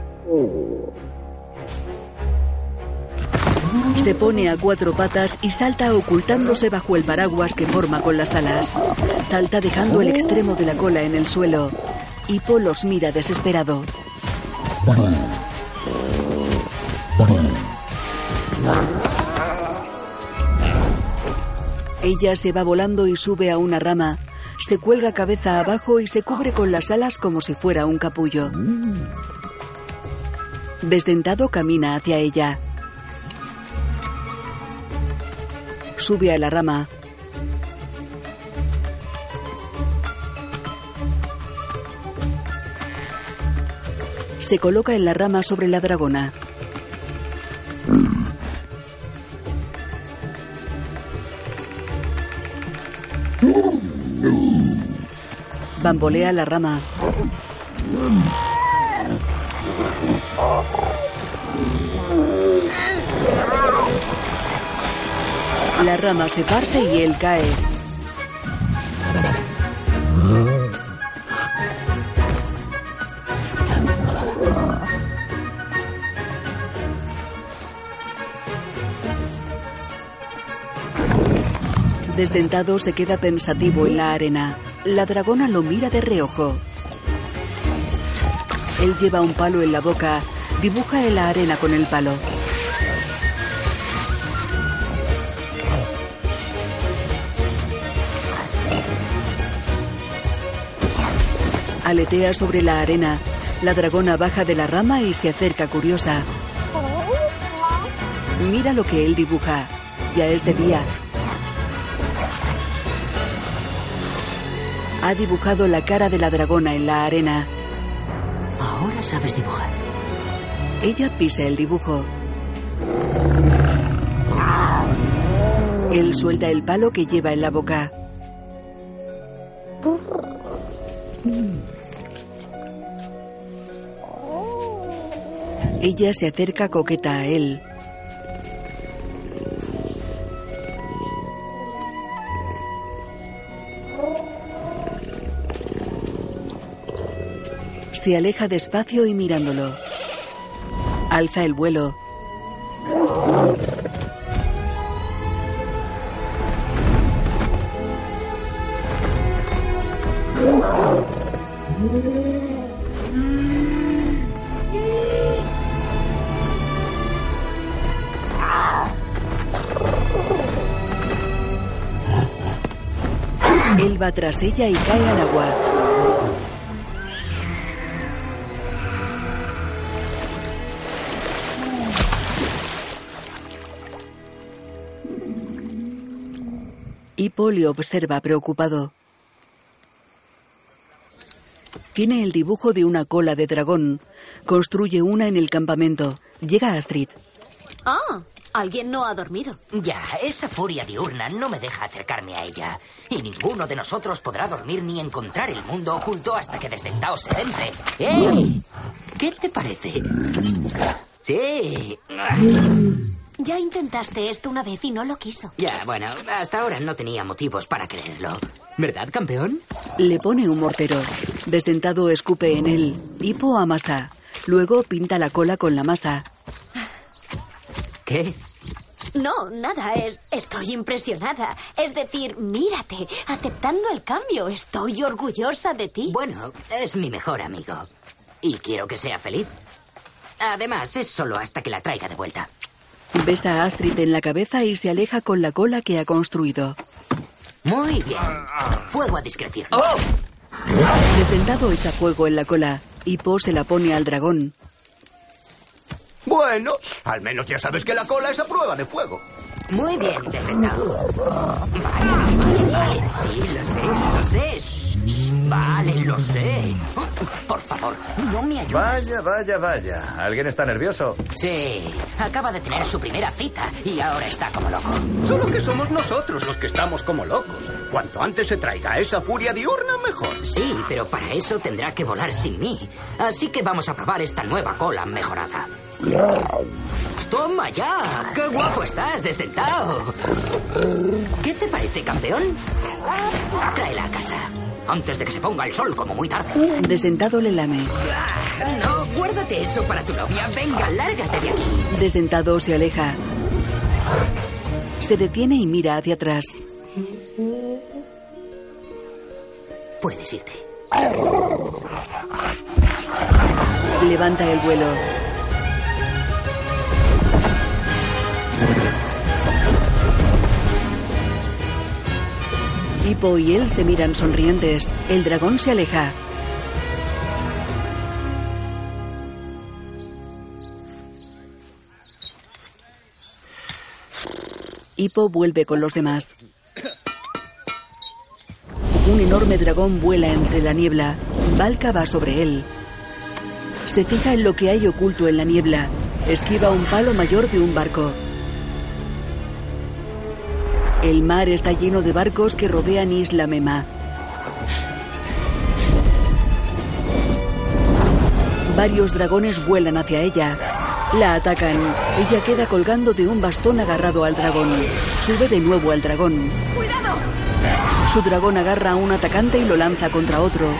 Se pone a cuatro patas y salta ocultándose bajo el paraguas que forma con las alas. Salta dejando el extremo de la cola en el suelo. Hippo los mira desesperado. Ella se va volando y sube a una rama. Se cuelga cabeza abajo y se cubre con las alas como si fuera un capullo. Desdentado camina hacia ella. Sube a la rama. Se coloca en la rama sobre la dragona. Bambolea la rama. La rama se parte y él cae. Desdentado se queda pensativo en la arena. La dragona lo mira de reojo. Él lleva un palo en la boca, dibuja en la arena con el palo. Aletea sobre la arena. La dragona baja de la rama y se acerca curiosa. Mira lo que él dibuja. Ya es de día. Ha dibujado la cara de la dragona en la arena. Ahora sabes dibujar. Ella pisa el dibujo. Él suelta el palo que lleva en la boca. Ella se acerca coqueta a él. Se aleja despacio y mirándolo. Alza el vuelo. Va tras ella y cae al agua. Hippo le observa preocupado. Tiene el dibujo de una cola de dragón. Construye una en el campamento. Llega Astrid. Ah, alguien no ha dormido. Ya, esa furia diurna no me deja acercarme a ella. Y ninguno de nosotros podrá dormir ni encontrar el mundo oculto hasta que Desdentado se entre. ¡Ey! ¿Qué te parece? Sí. Ya intentaste esto una vez y no lo quiso. Ya, bueno, hasta ahora no tenía motivos para creerlo. ¿Verdad, campeón? Le pone un mortero. Desdentado escupe en él. Hippo amasa. Luego pinta la cola con la masa. ¿Qué? No, nada, es, estoy impresionada. Es decir, mírate, aceptando el cambio. Estoy orgullosa de ti. Bueno, es mi mejor amigo. Y quiero que sea feliz. Además, es solo hasta que la traiga de vuelta. Besa a Astrid en la cabeza y se aleja con la cola que ha construido. Muy bien. Fuego a discreción. Desdentado echa fuego en la cola. Hippo se la pone al dragón. Bueno, al menos ya sabes que la cola es a prueba de fuego. Muy bien, Desdentado. Vale, vale, vale. Sí, lo sé, lo sé. Shh. Vale, lo sé. Por favor, no me ayudes. Vaya, vaya, vaya. ¿Alguien está nervioso? Sí, acaba de tener su primera cita y ahora está como loco. Solo que somos nosotros los que estamos como locos. Cuanto antes se traiga esa furia diurna, mejor. Sí, pero para eso tendrá que volar sin mí. Así que vamos a probar esta nueva cola mejorada. ¡Toma ya! ¡Qué guapo estás, desdentado! ¿Qué te parece, campeón? Tráela a casa. Antes de que se ponga el sol como muy tarde. Desdentado le lame. Ah, No, guárdate eso para tu novia. Venga, lárgate de aquí. Desdentado se aleja. Se detiene y mira hacia atrás. Puedes irte. Levanta el vuelo. Hippo y él se miran sonrientes. El dragón se aleja. Hippo vuelve con los demás. Un enorme dragón vuela entre la niebla. Valka va sobre él. Se fija en lo que hay oculto en la niebla. Esquiva un palo mayor de un barco. El mar está lleno de barcos que rodean Isla Mema. Varios dragones vuelan hacia ella. La atacan. Ella queda colgando de un bastón agarrado al dragón. Sube de nuevo al dragón. ¡Cuidado! Su dragón agarra a un atacante y lo lanza contra otro.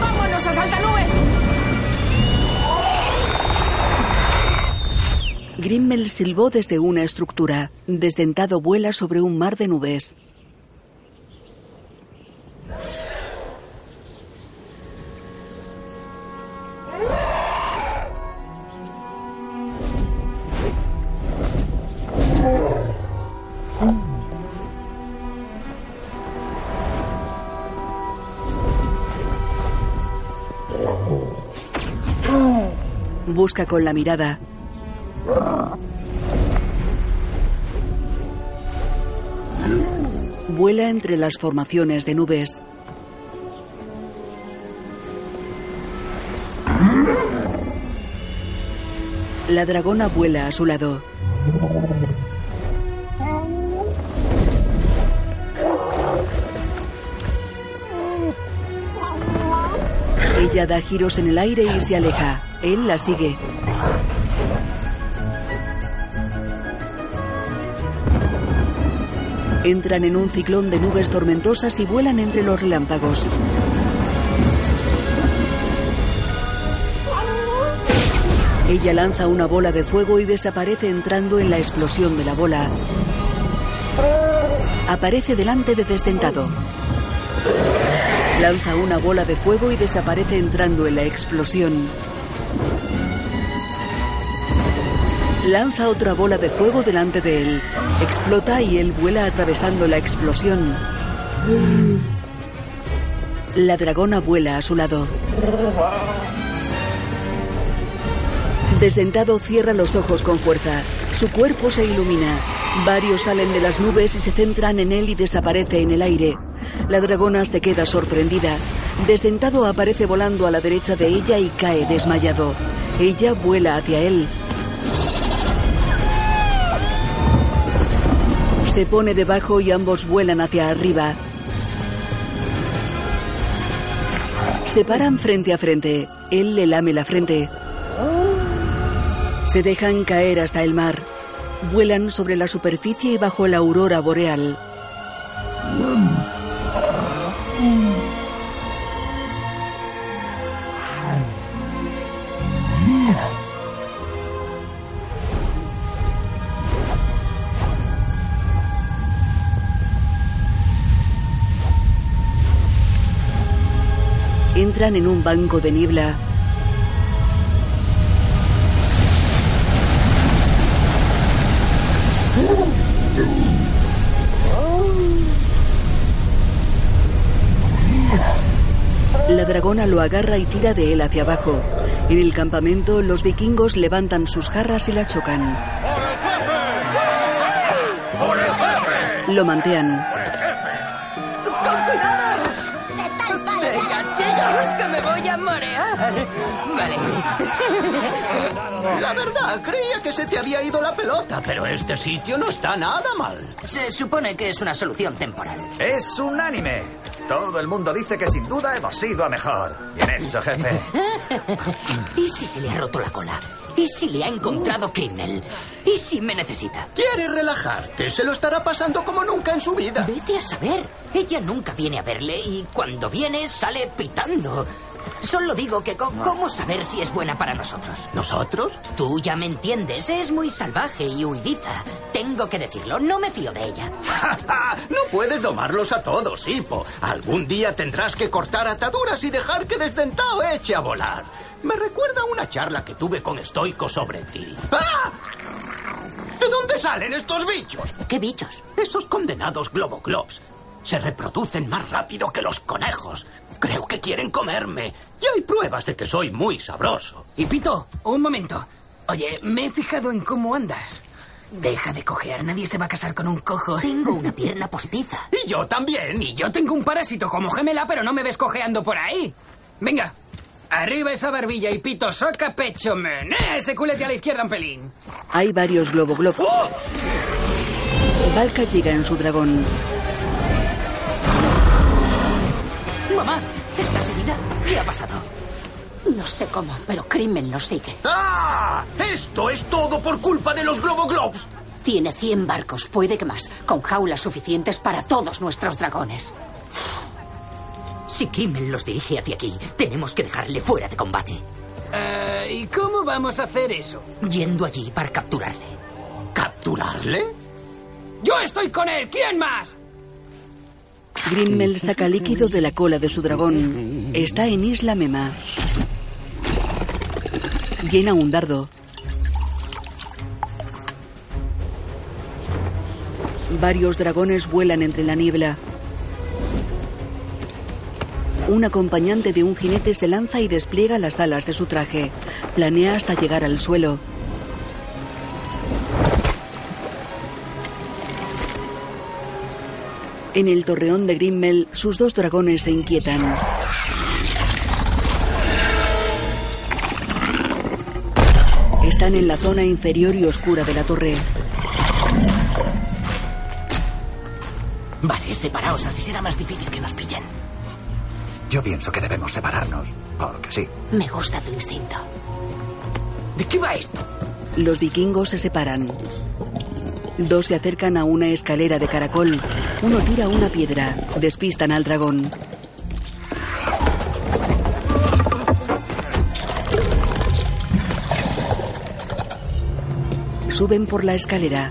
¡Vámonos a saltanubes! Grimmel silbó desde una estructura. Desdentado vuela sobre un mar de nubes. Busca con la mirada. Vuela entre las formaciones de nubes. La dragona vuela a su lado. Ella da giros en el aire y se aleja. Él la sigue. Entran en un ciclón de nubes tormentosas y vuelan entre los relámpagos. Ella lanza una bola de fuego y desaparece entrando en la explosión de la bola. Aparece delante de Desdentado. Lanza una bola de fuego y desaparece entrando en la explosión. Lanza otra bola de fuego delante de él. Explota y él vuela atravesando la explosión. La dragona vuela a su lado. Desdentado cierra los ojos con fuerza. Su cuerpo se ilumina. Varios salen de las nubes y se centran en él y desaparece en el aire. La dragona se queda sorprendida. Desdentado aparece volando a la derecha de ella y cae desmayado. Ella vuela hacia él. Se pone debajo y ambos vuelan hacia arriba. Se paran frente a frente. Él le lame la frente. Se dejan caer hasta el mar. Vuelan sobre la superficie y bajo la aurora boreal. Entran en un banco de niebla. La dragona lo agarra y tira de él hacia abajo. En el campamento, los vikingos levantan sus jarras y las chocan. Lo mantean. Voy a marear. Vale. La verdad, creía que se te había ido la pelota, pero este sitio no está nada mal. Se supone que es una solución temporal. Es unánime. Todo el mundo dice que sin duda hemos ido a mejor. Bien hecho, jefe. ¿Y si se le ha roto la cola? ¿Y si le ha encontrado Crimmel? ¿Y si me necesita? ¿Quieres relajarte? Se lo estará pasando como nunca en su vida. Vete a saber. Ella nunca viene a verle y cuando viene sale pitando. Solo digo que ¿cómo saber si es buena para nosotros? ¿Nosotros? Tú ya me entiendes, es muy salvaje y huidiza. Tengo que decirlo, no me fío de ella. no puedes domarlos a todos, Hipo. Algún día tendrás que cortar ataduras y dejar que Desdentado eche a volar. Me recuerda a una charla que tuve con Stoico sobre ti. ¡Ah! ¿De dónde salen estos bichos? ¿Qué bichos? Esos condenados Globoclops. Se reproducen más rápido que los conejos. Creo que quieren comerme. Y hay pruebas de que soy muy sabroso. Y Pito, un momento. Oye, me he fijado en cómo andas. Deja de cojear, nadie se va a casar con un cojo. Tengo una pierna postiza. Y yo también. Y yo tengo un parásito como gemela, pero no me ves cojeando por ahí. Venga, Arriba esa barbilla y pito soca pecho men. Eh, ese culete a la izquierda un pelín. Hay varios globo glob. Valka llega en su dragón. ¿Qué ha pasado? No sé cómo, pero Crimen nos sigue. ¡Ah! Esto es todo por culpa de los Globo Globs. Tiene 100 barcos, puede que más, con jaulas suficientes para todos nuestros dragones. Si Kimmel los dirige hacia aquí, tenemos que dejarle fuera de combate. Eh, ¿Y cómo vamos a hacer eso? Yendo allí para capturarle. ¿Capturarle? ¡Yo estoy con él! ¿Quién más? Grimmel saca líquido de la cola de su dragón. Está en Isla Mema. Llena un dardo. Varios dragones vuelan entre la niebla. Un acompañante de un jinete se lanza y despliega las alas de su traje. Planea hasta llegar al suelo. En el torreón de Grimmel, sus dos dragones se inquietan. Están en la zona inferior y oscura de la torre. Vale, separaos, así será más difícil que nos pillen. Yo pienso que debemos separarnos, porque sí. Me gusta tu instinto. ¿De qué va esto? Los vikingos se separan. Dos se acercan a una escalera de caracol. Uno tira una piedra. Despistan al dragón. Suben por la escalera.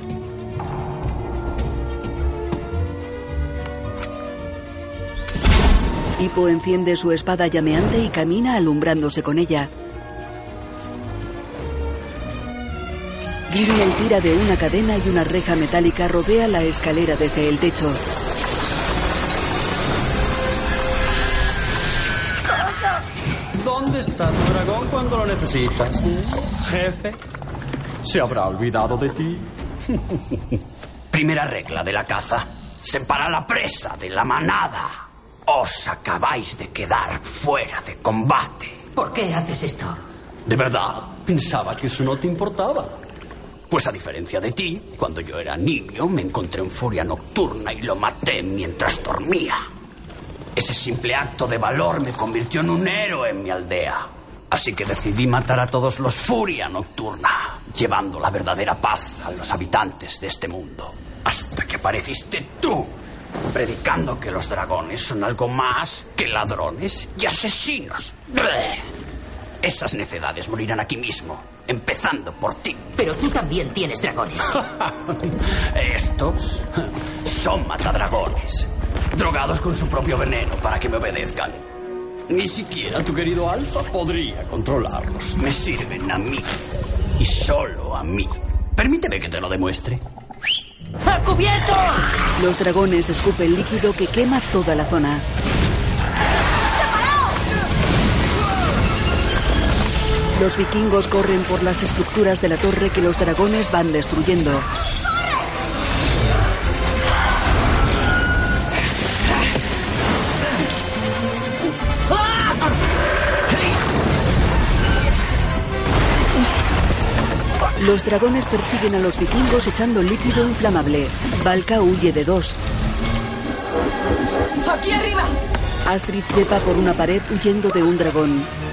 Hippo enciende su espada llameante y camina alumbrándose con ella. Grimmel tira de una cadena y una reja metálica rodea la escalera desde el techo. ¿Dónde está tu dragón cuando lo necesitas? Jefe, ¿se habrá olvidado de ti? Primera regla de la caza. Separa la presa de la manada. Os acabáis de quedar fuera de combate. ¿Por qué haces esto? De verdad, pensaba que eso no te importaba. Pues a diferencia de ti, cuando yo era niño me encontré en furia nocturna y lo maté mientras dormía. Ese simple acto de valor me convirtió en un héroe en mi aldea. Así que decidí matar a todos los furia nocturna, llevando la verdadera paz a los habitantes de este mundo. Hasta que apareciste tú, predicando que los dragones son algo más que ladrones y asesinos. Esas necedades morirán aquí mismo, empezando por ti. Pero tú también tienes dragones. Estos son matadragones, drogados con su propio veneno para que me obedezcan. Ni siquiera tu querido Alfa podría controlarlos. Me sirven a mí y solo a mí. Permíteme que te lo demuestre. ¡A cubierto! Los dragones escupen líquido que quema toda la zona. Los vikingos corren por las estructuras de la torre que los dragones van destruyendo. Los dragones persiguen a los vikingos echando líquido inflamable. Valka huye de dos. ¡Aquí arriba! Astrid trepa por una pared huyendo de un dragón.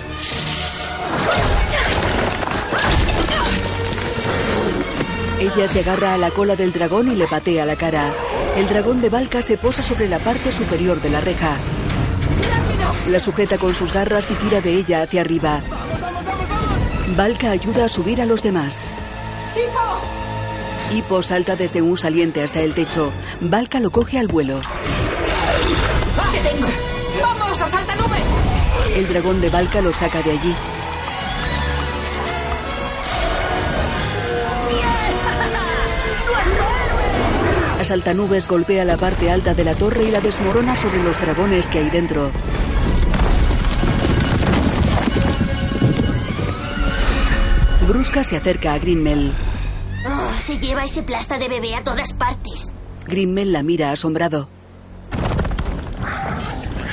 Ella se agarra a la cola del dragón y le patea la cara. El dragón de Valka se posa sobre la parte superior de la reja. La sujeta con sus garras y tira de ella hacia arriba. Valka ayuda a subir a los demás. ¡Hipo! Hippo salta desde un saliente hasta el techo. Valka lo coge al vuelo. ¡Te tengo! ¡Vamos, asalta nubes! El dragón de Valka lo saca de allí. Asaltanubes golpea la parte alta de la torre y la desmorona sobre los dragones que hay dentro. Brusca se acerca a Grimmel. Oh, se lleva ese plasta de bebé a todas partes. Grimmel la mira asombrado.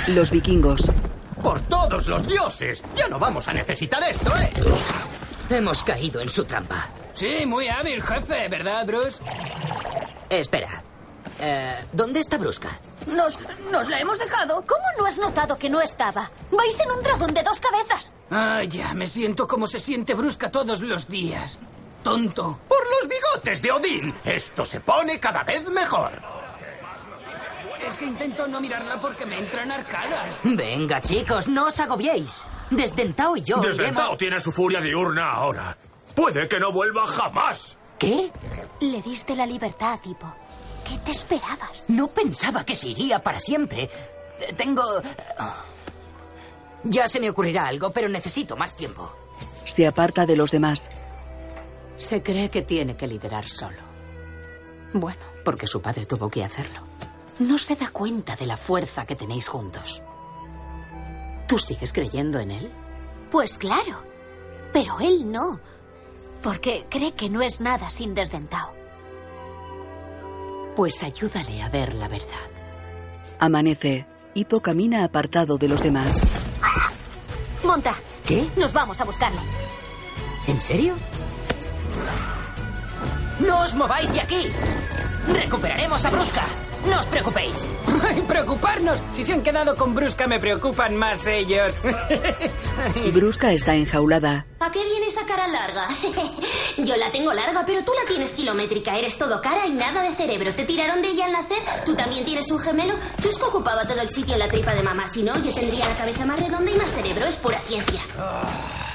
Los vikingos. Por todo todos los dioses. Ya no vamos a necesitar esto, ¿eh? Hemos caído en su trampa. Sí, muy hábil, jefe, ¿verdad, Bruce? Espera. Eh, ¿Dónde está Brusca? Nos, nos la hemos dejado. ¿Cómo no has notado que no estaba? Vais en un dragón de dos cabezas. Ah, ya, me siento como se siente Brusca todos los días. Tonto. Por los bigotes de Odín. Esto se pone cada vez mejor. Es que intento no mirarla porque me entran arcadas. Venga, chicos, no os agobiéis. Desdentao y yo Desdentao iremos- tiene su furia diurna ahora. Puede que no vuelva jamás. ¿Qué? Le diste la libertad, Hippo. ¿Qué te esperabas? No pensaba que se iría para siempre. Eh, Tengo... ah. Ya se me ocurrirá algo, pero necesito más tiempo. Se aparta de los demás. Se cree que tiene que liderar solo. Bueno, porque su padre tuvo que hacerlo. No se da cuenta de la fuerza que tenéis juntos. ¿Tú sigues creyendo en él? Pues claro. Pero él no. Porque cree que no es nada sin desdentado. Pues ayúdale a ver la verdad. Amanece. Hippo camina apartado de los demás. Monta. ¿Qué? Nos vamos a buscarle. ¿En serio? ¡No os mováis de aquí! ¡Recuperaremos a Brusca! ¡No os preocupéis! Preocuparnos. Si se han quedado con Brusca, me preocupan más ellos. Brusca está enjaulada. ¿A qué viene esa cara larga? Yo la tengo larga, pero tú la tienes kilométrica. Eres todo cara y nada de cerebro. ¿Te tiraron de ella al nacer? ¿Tú también tienes un gemelo? Chusco ocupaba todo el sitio en la tripa de mamá. Si no, yo tendría la cabeza más redonda y más cerebro. Es pura ciencia.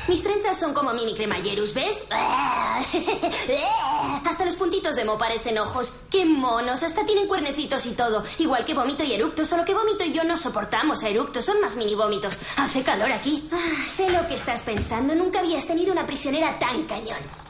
Mis trenzas son como mini cremallerus, ¿ves? Hasta los puntitos de mo parecen ojos. ¡Qué monos! Hasta tienen cuernecitos y todo. Igual que vómito y eructo, solo que vómito y yo no soportamos a eructo. Son más mini vómitos. Hace calor aquí. Ah, sé lo que estás pensando. Nunca habías tenido una prisionera tan cañón.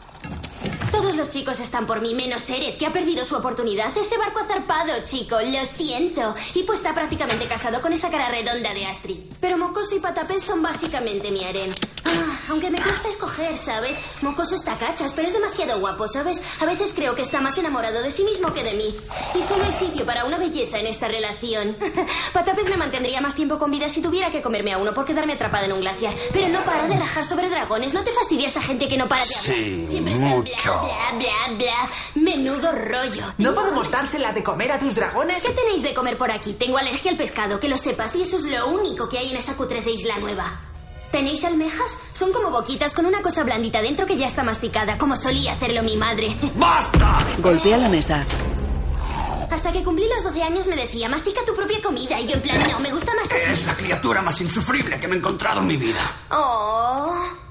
Todos los chicos están por mí, menos Eret, que ha perdido su oportunidad. Ese barco ha zarpado, chico, lo siento. Y pues está prácticamente casado con esa cara redonda de Astrid. Pero Mocoso y Patapel son básicamente mi harén. Ah, aunque me cuesta escoger, ¿sabes? Mocoso está cachas, pero es demasiado guapo, ¿sabes? A veces creo que está más enamorado de sí mismo que de mí. Y solo hay sitio para una belleza en esta relación. Patapel me mantendría más tiempo con vida si tuviera que comerme a uno por quedarme atrapada en un glaciar. Pero no para de rajar sobre dragones. ¿No te fastidia esa gente que no para de hablar? Sí, Siempre está mucho. Bla, bla, bla. Menudo rollo. ¿No podemos dársela de comer a tus dragones? ¿Qué tenéis de comer por aquí? Tengo alergia al pescado, que lo sepas, y eso es lo único que hay en esta cutrez de isla nueva. ¿Tenéis almejas? Son como boquitas con una cosa blandita dentro que ya está masticada, como solía hacerlo mi madre. ¡Basta! Golpea la mesa. Hasta que cumplí los 12 años me decía, mastica tu propia comida, y yo en plan, no, me gusta más así. Es la criatura más insufrible que me he encontrado en mi vida. Oh.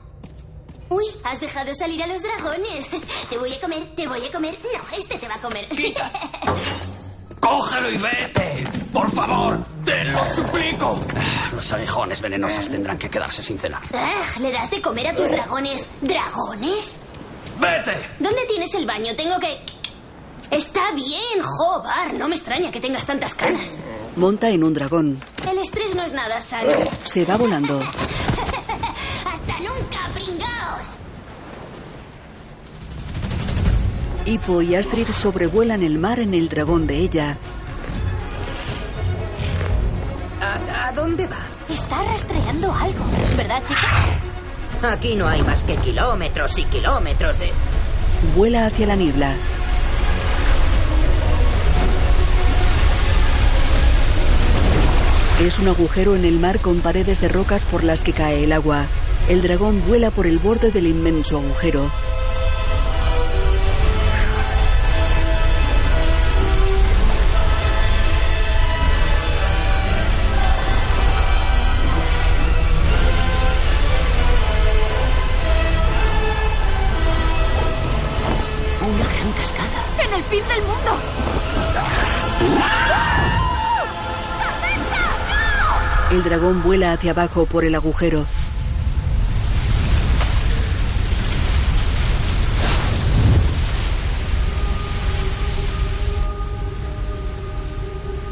Uy, has dejado salir a los dragones. Te voy a comer, te voy a comer. No, este te va a comer. ¡Cógelo y vete! ¡Por favor! ¡Te lo suplico! Ah, Los aguijones venenosos tendrán que quedarse sin cenar. Ah, ¿Le das de comer a tus dragones? ¿Dragones? ¡Vete! ¿Dónde tienes el baño? Tengo que... Está bien, Jobar. No me extraña que tengas tantas canas. Monta en un dragón. El estrés no es nada sano. Se va volando. ¡Hasta nunca, pringaos! Hippo y Astrid sobrevuelan el mar en el dragón de ella. ¿A, a dónde va? Está rastreando algo. ¿Verdad, chica? Aquí no hay más que kilómetros y kilómetros de... Vuela hacia la niebla. Es un agujero en el mar con paredes de rocas por las que cae el agua. El dragón vuela por el borde del inmenso agujero. Una gran cascada. ¡En el fin del mundo! El dragón vuela hacia abajo por el agujero.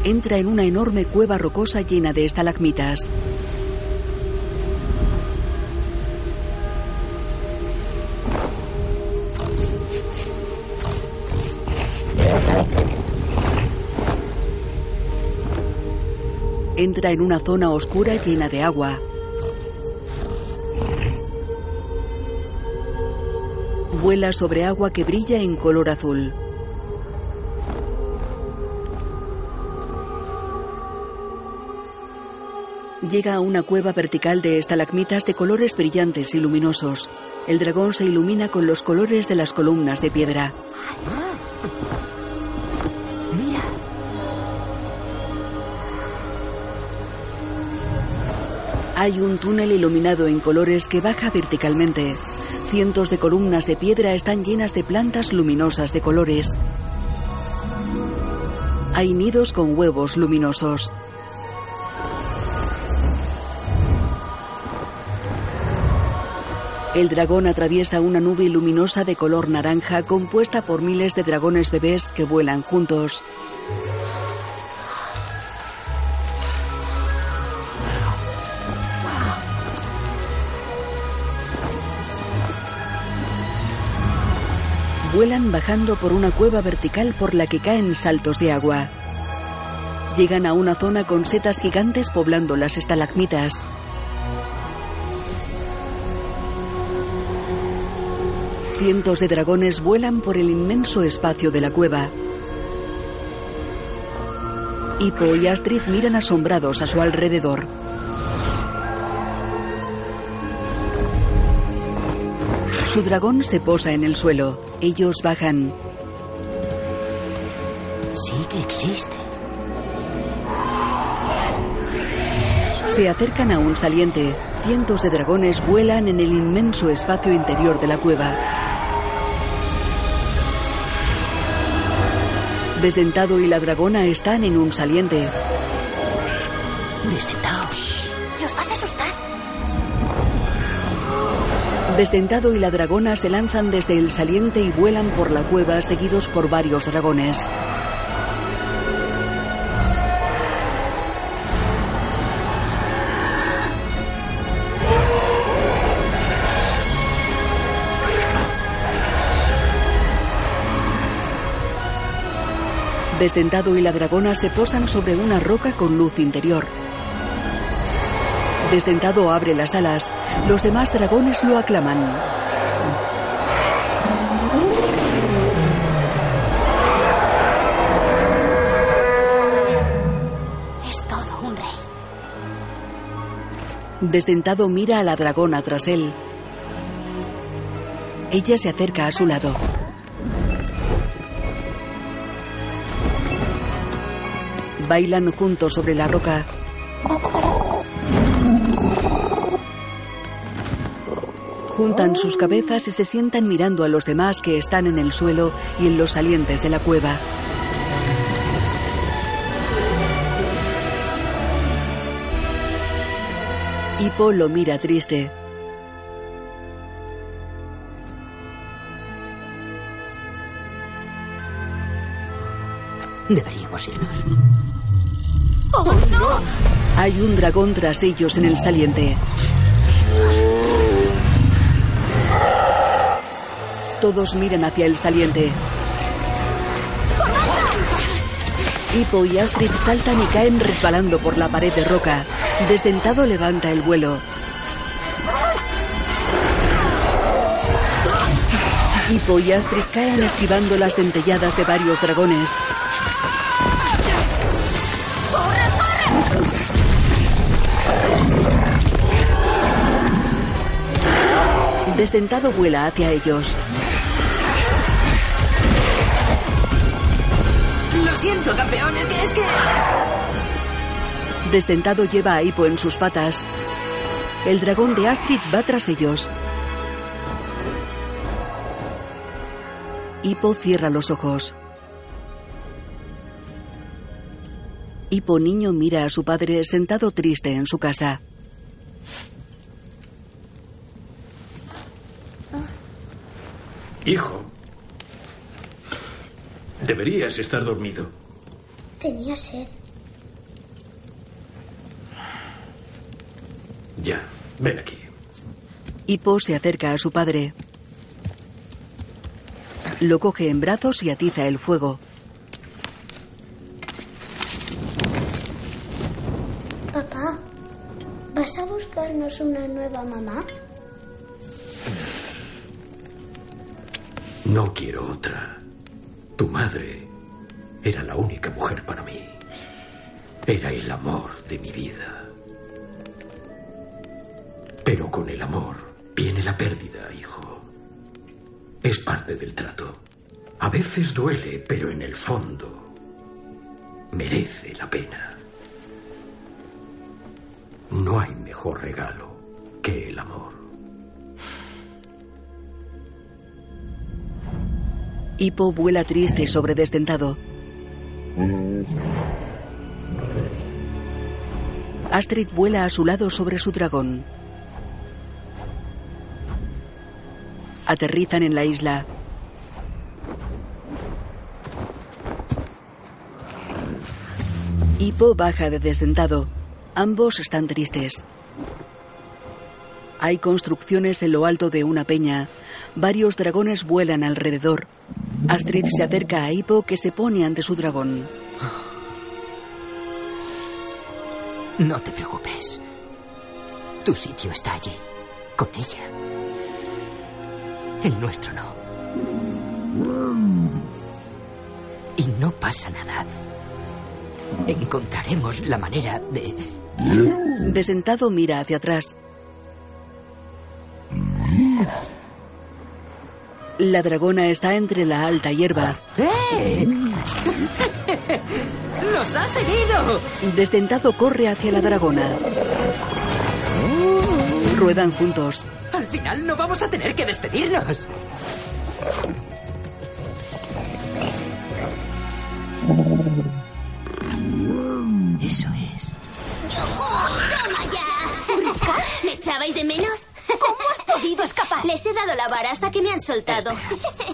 entra en una enorme cueva rocosa llena de estalagmitas. Entra en una zona oscura llena de agua. Vuela sobre agua que brilla en color azul. Llega a una cueva vertical de estalagmitas de colores brillantes y luminosos. El dragón se ilumina con los colores de las columnas de piedra. Mira. Hay un túnel iluminado en colores que baja verticalmente. Cientos de columnas de piedra están llenas de plantas luminosas de colores. Hay nidos con huevos luminosos. El dragón atraviesa una nube luminosa de color naranja compuesta por miles de dragones bebés que vuelan juntos. Vuelan bajando por una cueva vertical por la que caen saltos de agua. Llegan a una zona con setas gigantes poblando las estalagmitas. Cientos de dragones vuelan por el inmenso espacio de la cueva. Hippo y Astrid miran asombrados a su alrededor. Su dragón se posa en el suelo. Ellos bajan. Sí que existe. Se acercan a un saliente. Cientos de dragones vuelan en el inmenso espacio interior de la cueva. Desdentado y la dragona están en un saliente. Desdentaos. Los vas a asustar. Desdentado y la dragona se lanzan desde el saliente y vuelan por la cueva seguidos por varios dragones. Desdentado y la dragona se posan sobre una roca con luz interior. Desdentado abre las alas. Los demás dragones lo aclaman. Es todo un rey. Desdentado mira a la dragona tras él. Ella se acerca a su lado. Bailan juntos sobre la roca. Juntan sus cabezas y se sientan mirando a los demás que están en el suelo y en los salientes de la cueva. Hippo lo mira triste. Deberíamos irnos. ¡Oh! Hay un dragón tras ellos en el saliente. Todos miran hacia el saliente. Hippo y Astrid saltan y caen resbalando por la pared de roca. Desdentado levanta el vuelo. Hippo y Astrid caen esquivando las dentelladas de varios dragones. Desdentado vuela hacia ellos. Lo siento, campeón, es que es que... Desdentado lleva a Hippo en sus patas. El dragón de Astrid va tras ellos. Hippo cierra los ojos. Hippo niño mira a su padre sentado triste en su casa. Hijo, deberías estar dormido. Tenía sed. Ya, ven aquí. Hippo se acerca a su padre. Lo coge en brazos y atiza el fuego. Papá, ¿vas a buscarnos una nueva mamá? No quiero otra. Tu madre era la única mujer para mí. Era el amor de mi vida. Pero con el amor viene la pérdida, hijo. Es parte del trato. A veces duele, pero en el fondo merece la pena. No hay mejor regalo que el amor. Hippo vuela triste sobre Desdentado. Astrid vuela a su lado sobre su dragón. Aterrizan en la isla. Hippo baja de Desdentado. Ambos están tristes. Hay construcciones en lo alto de una peña. Varios dragones vuelan alrededor. Astrid se acerca a Hippo que se pone ante su dragón. No te preocupes. Tu sitio está allí, con ella. El nuestro no. Y no pasa nada. Encontraremos la manera de... Desentado mira hacia atrás. La dragona está entre la alta hierba. ¡Eh! ¡Nos ha seguido! Desdentado corre hacia la dragona. Ruedan juntos. Al final no vamos a tener que despedirnos. Eso es. ¡Toma ya! ¿Me echabais de menos? ¿Cómo has podido escapar? Les he dado la vara hasta que me han soltado.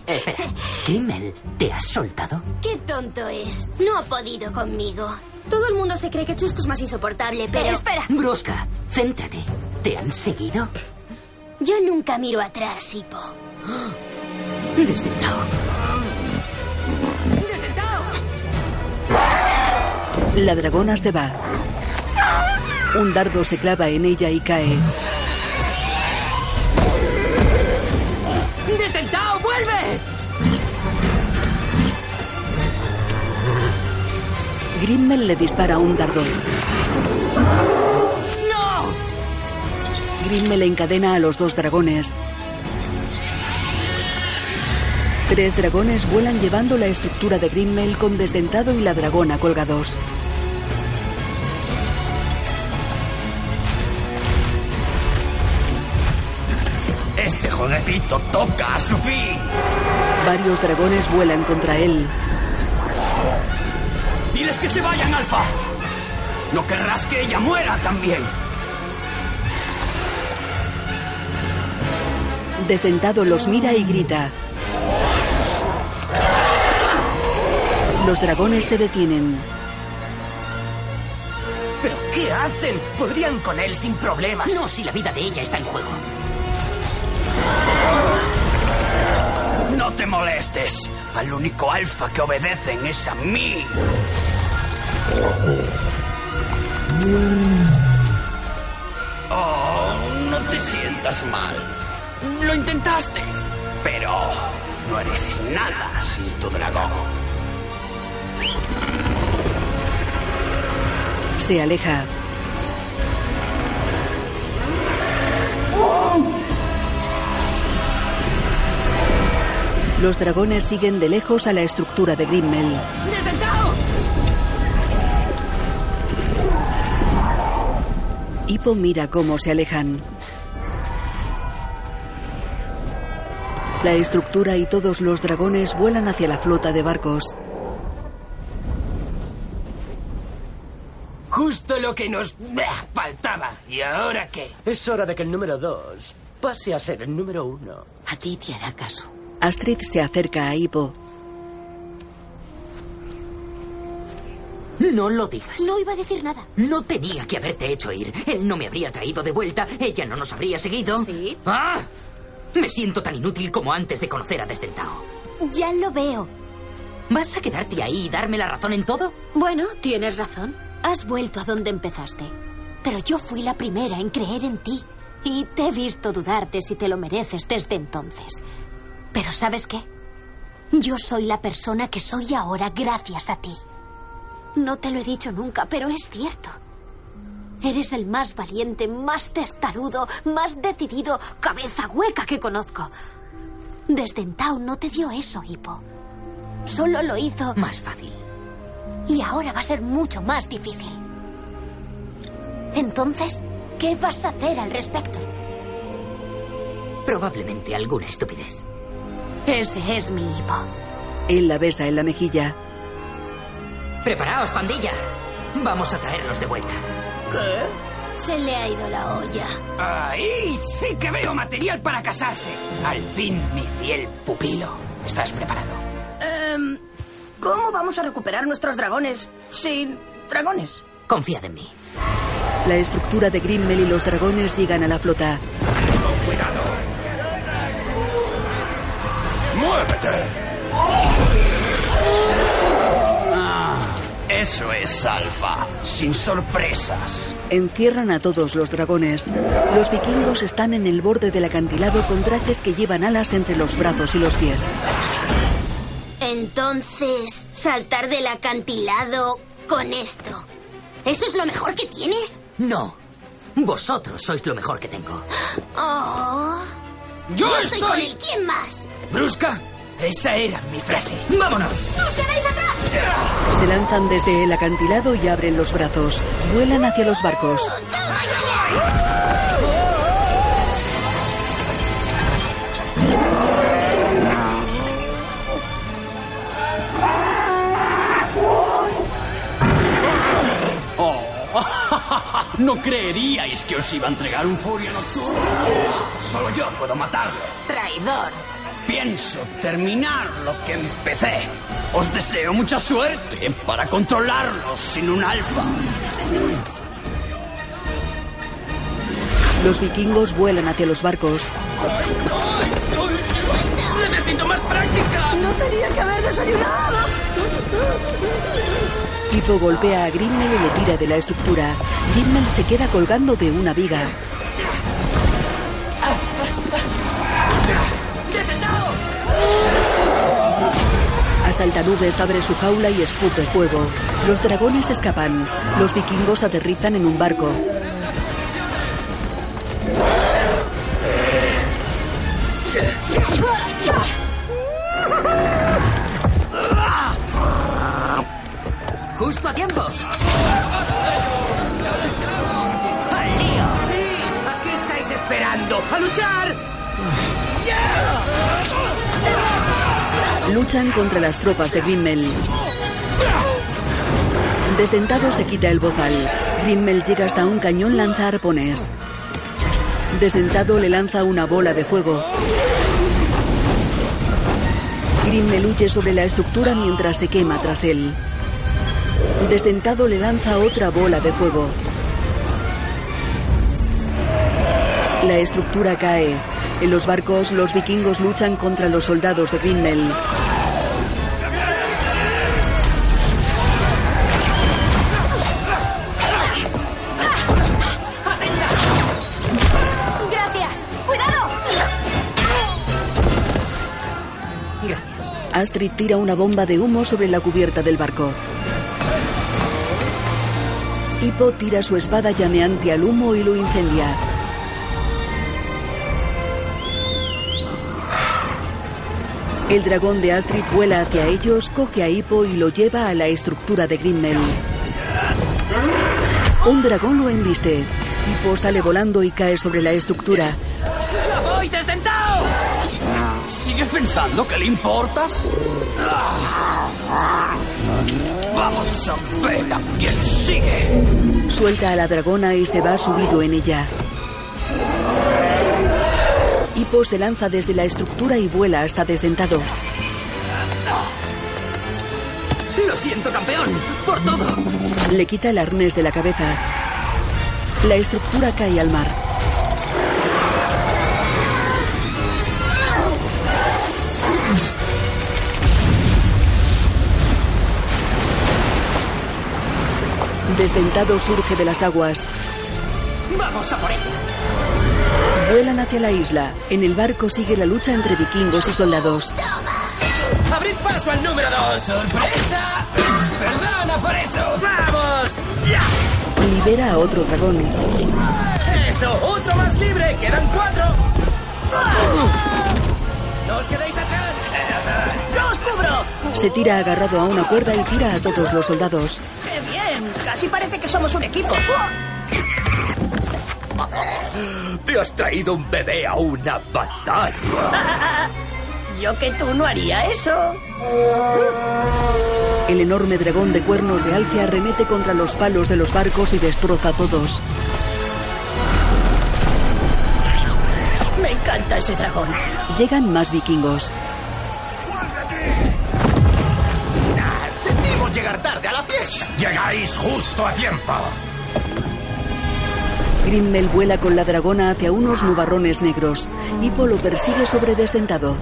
Espera, Kimmel, ¿te has soltado? Qué tonto es. No ha podido conmigo. Todo el mundo se cree que Chusco es más insoportable, pero... espera. Brusca, céntrate. ¿Te han seguido? Yo nunca miro atrás, Hippo. Desdentado. La dragona se va. Un dardo se clava en ella y cae. Grimmel le dispara un dardo. ¡No! Grimmel encadena a los dos dragones. Tres dragones vuelan llevando la estructura de Grimmel con Desdentado y la dragona colgados. Este jueguecito toca a su fin. Varios dragones vuelan contra él. Que se vayan, Alfa. No querrás que ella muera también. Desdentado los mira y grita. Los dragones se detienen. ¿Pero qué hacen? Podrían con él sin problemas. No, si la vida de ella está en juego. No te molestes. Al único alfa que obedecen es a mí. Oh, no te sientas mal. Lo intentaste. Pero no eres nada sin tu dragón. Se aleja. Los dragones siguen de lejos a la estructura de Grimmel. Hippo mira cómo se alejan. La estructura y todos los dragones vuelan hacia la flota de barcos. Justo lo que nos bah, faltaba. ¿Y ahora qué? Es hora de que el número dos pase a ser el número uno. A ti te hará caso. Astrid se acerca a Hippo. No lo digas. No iba a decir nada. No tenía que haberte hecho ir. Él no me habría traído de vuelta. Ella no nos habría seguido. Sí. ¡Ah! Me siento tan inútil como antes de conocer a Desdentado. Ya lo veo. ¿Vas a quedarte ahí y darme la razón en todo? Bueno, tienes razón. Has vuelto a donde empezaste. Pero yo fui la primera en creer en ti. Y te he visto dudarte si te lo mereces desde entonces. Pero ¿sabes qué? Yo soy la persona que soy ahora gracias a ti. No te lo he dicho nunca, pero es cierto. Eres el más valiente, más testarudo, más decidido, cabeza hueca que conozco. Desdentao no te dio eso, Hippo. Solo lo hizo... Más fácil. Y ahora va a ser mucho más difícil. Entonces, ¿qué vas a hacer al respecto? Probablemente alguna estupidez. Ese es mi hipo. Él la besa en la mejilla. Preparaos, pandilla. Vamos a traerlos de vuelta. ¿Qué? Se le ha ido la olla. Ahí sí que veo material para casarse. Al fin, mi fiel pupilo. ¿Estás preparado? Em, ¿Cómo vamos a recuperar nuestros dragones sin dragones? Confiad en mí. La estructura de Grimmel y los dragones llegan a la flota. Con cuidado. ¡Muévete! Eso es alfa, sin sorpresas. Encierran a todos los dragones. Los vikingos están en el borde del acantilado con trajes que llevan alas entre los brazos y los pies. Entonces, saltar del acantilado con esto. ¿Eso es lo mejor que tienes? No. Vosotros sois lo mejor que tengo. Oh. ¡Yo estoy estoy! con él. ¿Quién más? Brusca, esa era mi frase. ¡Vámonos! ¡Os quedáis atrás! Se lanzan desde el acantilado y abren los brazos. Vuelan hacia los barcos. Oh, no creeríais que os iba a entregar un furia nocturna. Solo yo puedo matarlo. Traidor. Pienso terminar lo que empecé. Os deseo mucha suerte para controlarlos sin un alfa. Los vikingos vuelan hacia los barcos. ¡Necesito más práctica! No tenía que haber desayunado. Hippo golpea a Grimmel y le tira de la estructura. Grimmel se queda colgando de una viga. Asaltanubes abre su jaula y escupe fuego. Los dragones escapan. Los vikingos aterrizan en un barco. Justo a tiempo. ¡Al lío! ¡Sí! ¿A qué estáis esperando? ¡A luchar! Luchan contra las tropas de Grimmel. Desdentado se quita el bozal. Grimmel llega hasta un cañón lanza arpones. Desdentado le lanza una bola de fuego. Grimmel huye sobre la estructura mientras se quema tras él. Desdentado le lanza otra bola de fuego. La estructura cae. En los barcos, los vikingos luchan contra los soldados de Grimmel. ¡Gracias! ¡Cuidado! Gracias. Astrid tira una bomba de humo sobre la cubierta del barco. Hippo tira su espada llameante al humo y lo incendia. El dragón de Astrid vuela hacia ellos, coge a Hippo y lo lleva a la estructura de Grimmel. Un dragón lo embiste. Hippo sale volando y cae sobre la estructura. ¡Ya voy, desdentado! ¿Sigues pensando que le importas? Vamos a ver a quién sigue. Suelta a la dragona y se va subido en ella. Hippo se lanza desde la estructura y vuela hasta desdentado. Lo siento, campeón. Por todo. Le quita el arnés de la cabeza. La estructura cae al mar. Desdentado surge de las aguas. Vamos a por ella. Vuelan hacia la isla. En el barco sigue la lucha entre vikingos y soldados. ¡Abrid paso al número dos! ¡Sorpresa! ¡Perdona por eso! ¡Vamos! ¡Ya! Libera a otro dragón. ¡Eso! ¡Otro más libre! ¡Quedan cuatro! ¡No os quedéis atrás! ¡Yo os cubro! Se tira agarrado a una cuerda y tira a todos los soldados. ¡Qué bien! Casi parece que somos un equipo. Te has traído un bebé a una batalla. Yo que tú no haría eso. El enorme dragón de cuernos de Alfia arremete contra los palos de los barcos y destroza a todos. Me encanta ese dragón. Llegan más vikingos. Sentimos llegar tarde a la fiesta. Llegáis justo a tiempo. Grimmel vuela con la dragona hacia unos nubarrones negros. Hippo lo persigue sobre desdentado.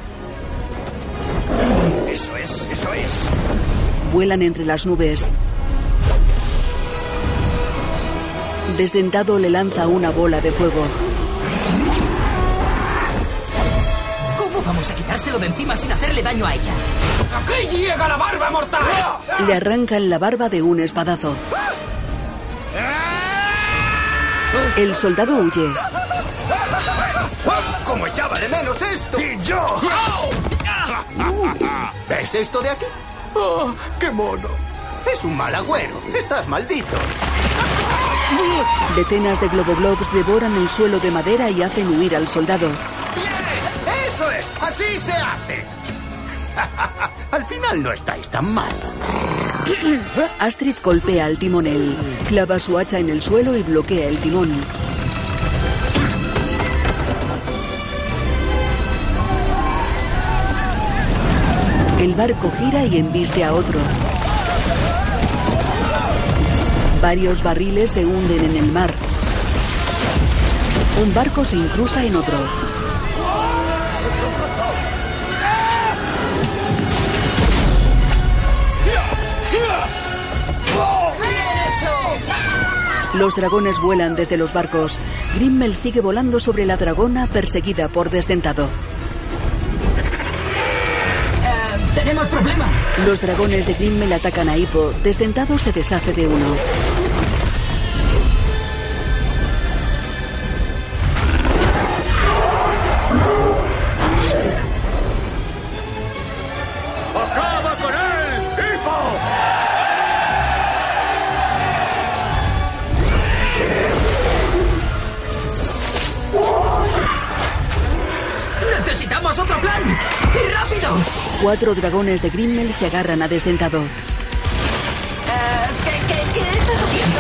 Eso es, eso es. Vuelan entre las nubes. Desdentado le lanza una bola de fuego. ¿Cómo vamos a quitárselo de encima sin hacerle daño a ella? ¡Aquí llega la barba mortal! Le arrancan la barba de un espadazo. El soldado huye. ¿Cómo echaba de menos esto? ¡Y yo! ¿Ves esto de aquí? ¡Oh, qué mono! Es un mal agüero. Estás maldito. Decenas de globoglobs devoran el suelo de madera y hacen huir al soldado. ¡Eso es! ¡Así se hace! Al final no estáis tan mal. Astrid golpea al timonel, clava su hacha en el suelo y bloquea el timón. El barco gira y embiste a otro. Varios barriles se hunden en el mar. Un barco se incrusta en otro. Los dragones vuelan desde los barcos. Grimmel sigue volando sobre la dragona perseguida por Desdentado. Eh, tenemos problemas. Los dragones de Grimmel atacan a Hippo. Desdentado se deshace de uno. Otro plan! ¡Y rápido! Cuatro dragones de Grimmel se agarran a Desdentado. Eh, ¿qué, qué, qué estás haciendo?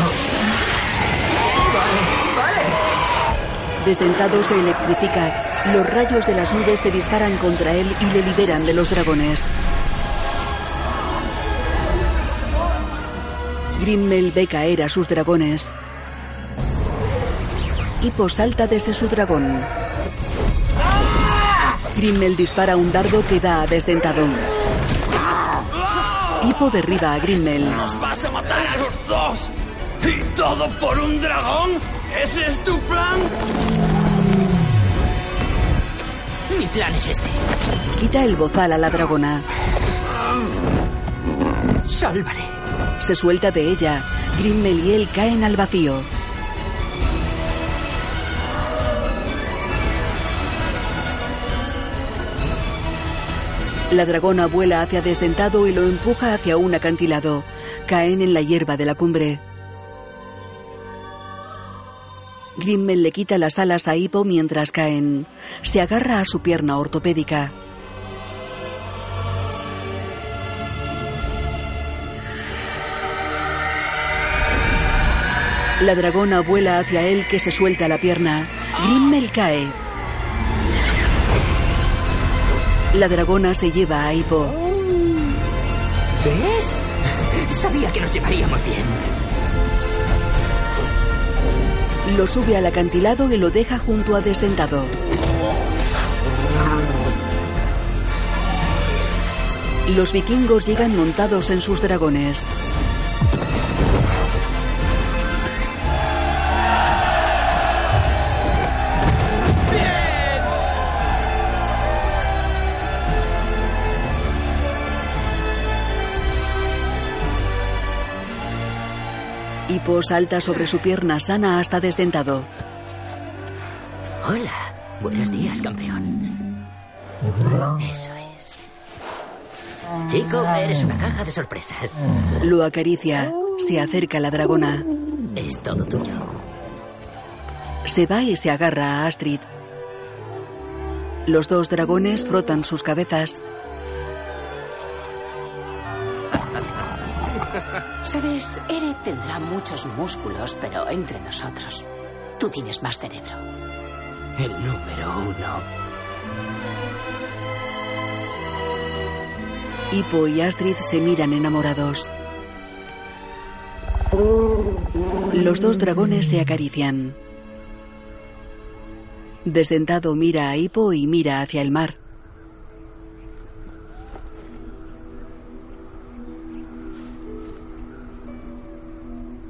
Vale, vale. Desdentado se electrifica. Los rayos de las nubes se disparan contra él y le liberan de los dragones. Grimmel ve caer a sus dragones. Hippo salta desde su dragón. Grimmel dispara un dardo que da a Desdentado. Hippo derriba a Grimmel. ¡Nos vas a matar a los dos! ¿Y todo por un dragón? ¿Ese es tu plan? Mi plan es este. Quita el bozal a la dragona. Sálvale. Se suelta de ella. Grimmel y él caen al vacío. La dragona vuela hacia Desdentado y lo empuja hacia un acantilado. Caen en la hierba de la cumbre. Grimmel le quita las alas a Hippo mientras caen. Se agarra a su pierna ortopédica. La dragona vuela hacia él que se suelta la pierna. Grimmel cae. La dragona se lleva a Hippo. ¿Ves? Sabía que nos llevaríamos bien. Lo sube al acantilado y lo deja junto a Desdentado. Los vikingos llegan montados en sus dragones. Hippo salta sobre su pierna sana hasta desdentado. Hola. Buenos días, campeón. Eso es. Chico, eres una caja de sorpresas. Lo acaricia. Se acerca a la dragona. Es todo tuyo. Se va y se agarra a Astrid. Los dos dragones frotan sus cabezas. Sabes, Eret tendrá muchos músculos, pero entre nosotros, tú tienes más cerebro. El número uno. Hippo y Astrid se miran enamorados. Los dos dragones se acarician. Desdentado mira a Hippo y mira hacia el mar.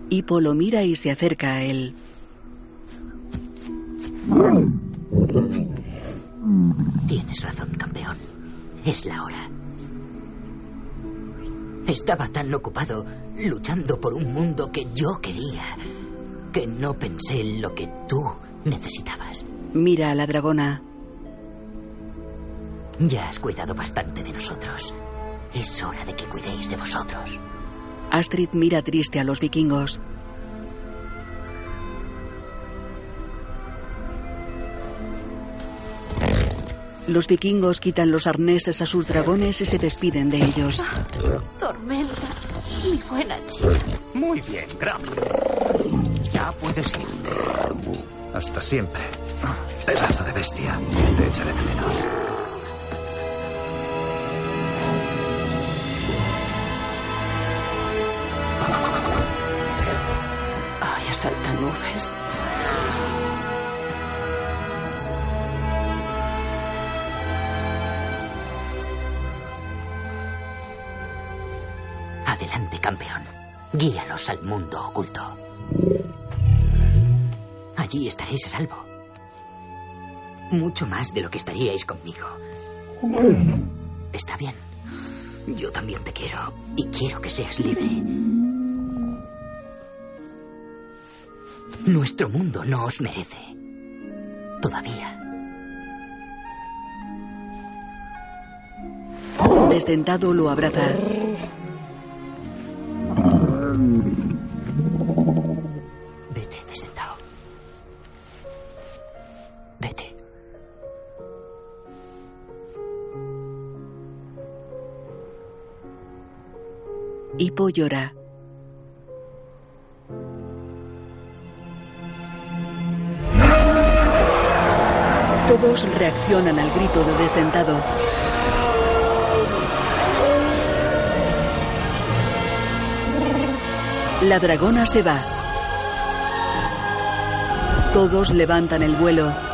Hippo lo mira y se acerca a él. Tienes razón, campeón. Es la hora. Estaba tan ocupado luchando por un mundo que yo quería que no pensé en lo que tú necesitabas. Mira a la dragona. Ya has cuidado bastante de nosotros. Es hora de que cuidéis de vosotros. Astrid mira triste a los vikingos. Los vikingos quitan los arneses a sus dragones y se despiden de ellos. Tormenta, mi buena chica. Muy bien, Gram. Ya puedes irte. Hasta siempre. Pedazo de bestia. Te echaré de menos. Nubes. Adelante, campeón. Guíalos al mundo oculto. Allí estaréis a salvo. Mucho más de lo que estaríais conmigo. Está bien. Yo también te quiero y quiero que seas libre. Nuestro mundo no os merece. Todavía. Desdentado lo abraza. Vete, desdentado. Vete. Hippo llora. Todos reaccionan al grito de desdentado. La dragona se va. Todos levantan el vuelo.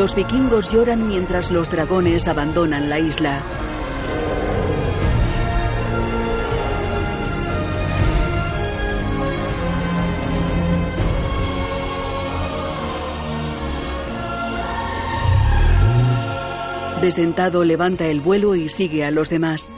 Los vikingos lloran mientras los dragones abandonan la isla. Desdentado levanta el vuelo y sigue a los demás.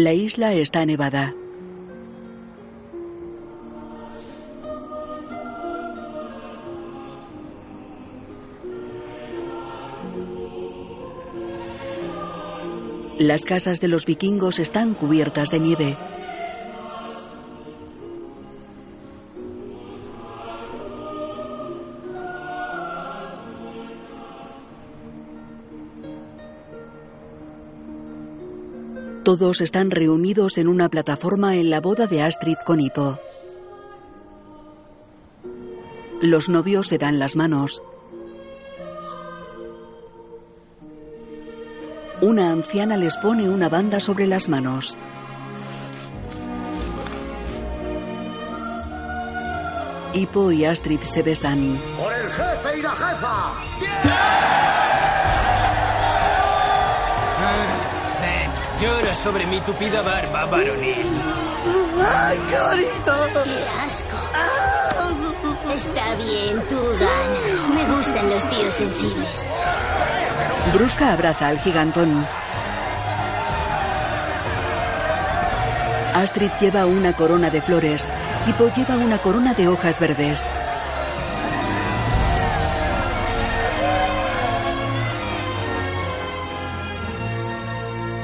La isla está nevada. Las casas de los vikingos están cubiertas de nieve. Todos están reunidos en una plataforma en la boda de Astrid con Hippo. Los novios se dan las manos. Una anciana les pone una banda sobre las manos. Hippo y Astrid se besan. ¡Por el jefe y la jefa! Llora sobre mi tupida barba, varonil. ¡Ay, qué bonito! ¡Qué asco! Está bien, tú ganas. Me gustan los tíos sensibles. Brusca abraza al gigantón. Astrid lleva una corona de flores. Hippo lleva una corona de hojas verdes.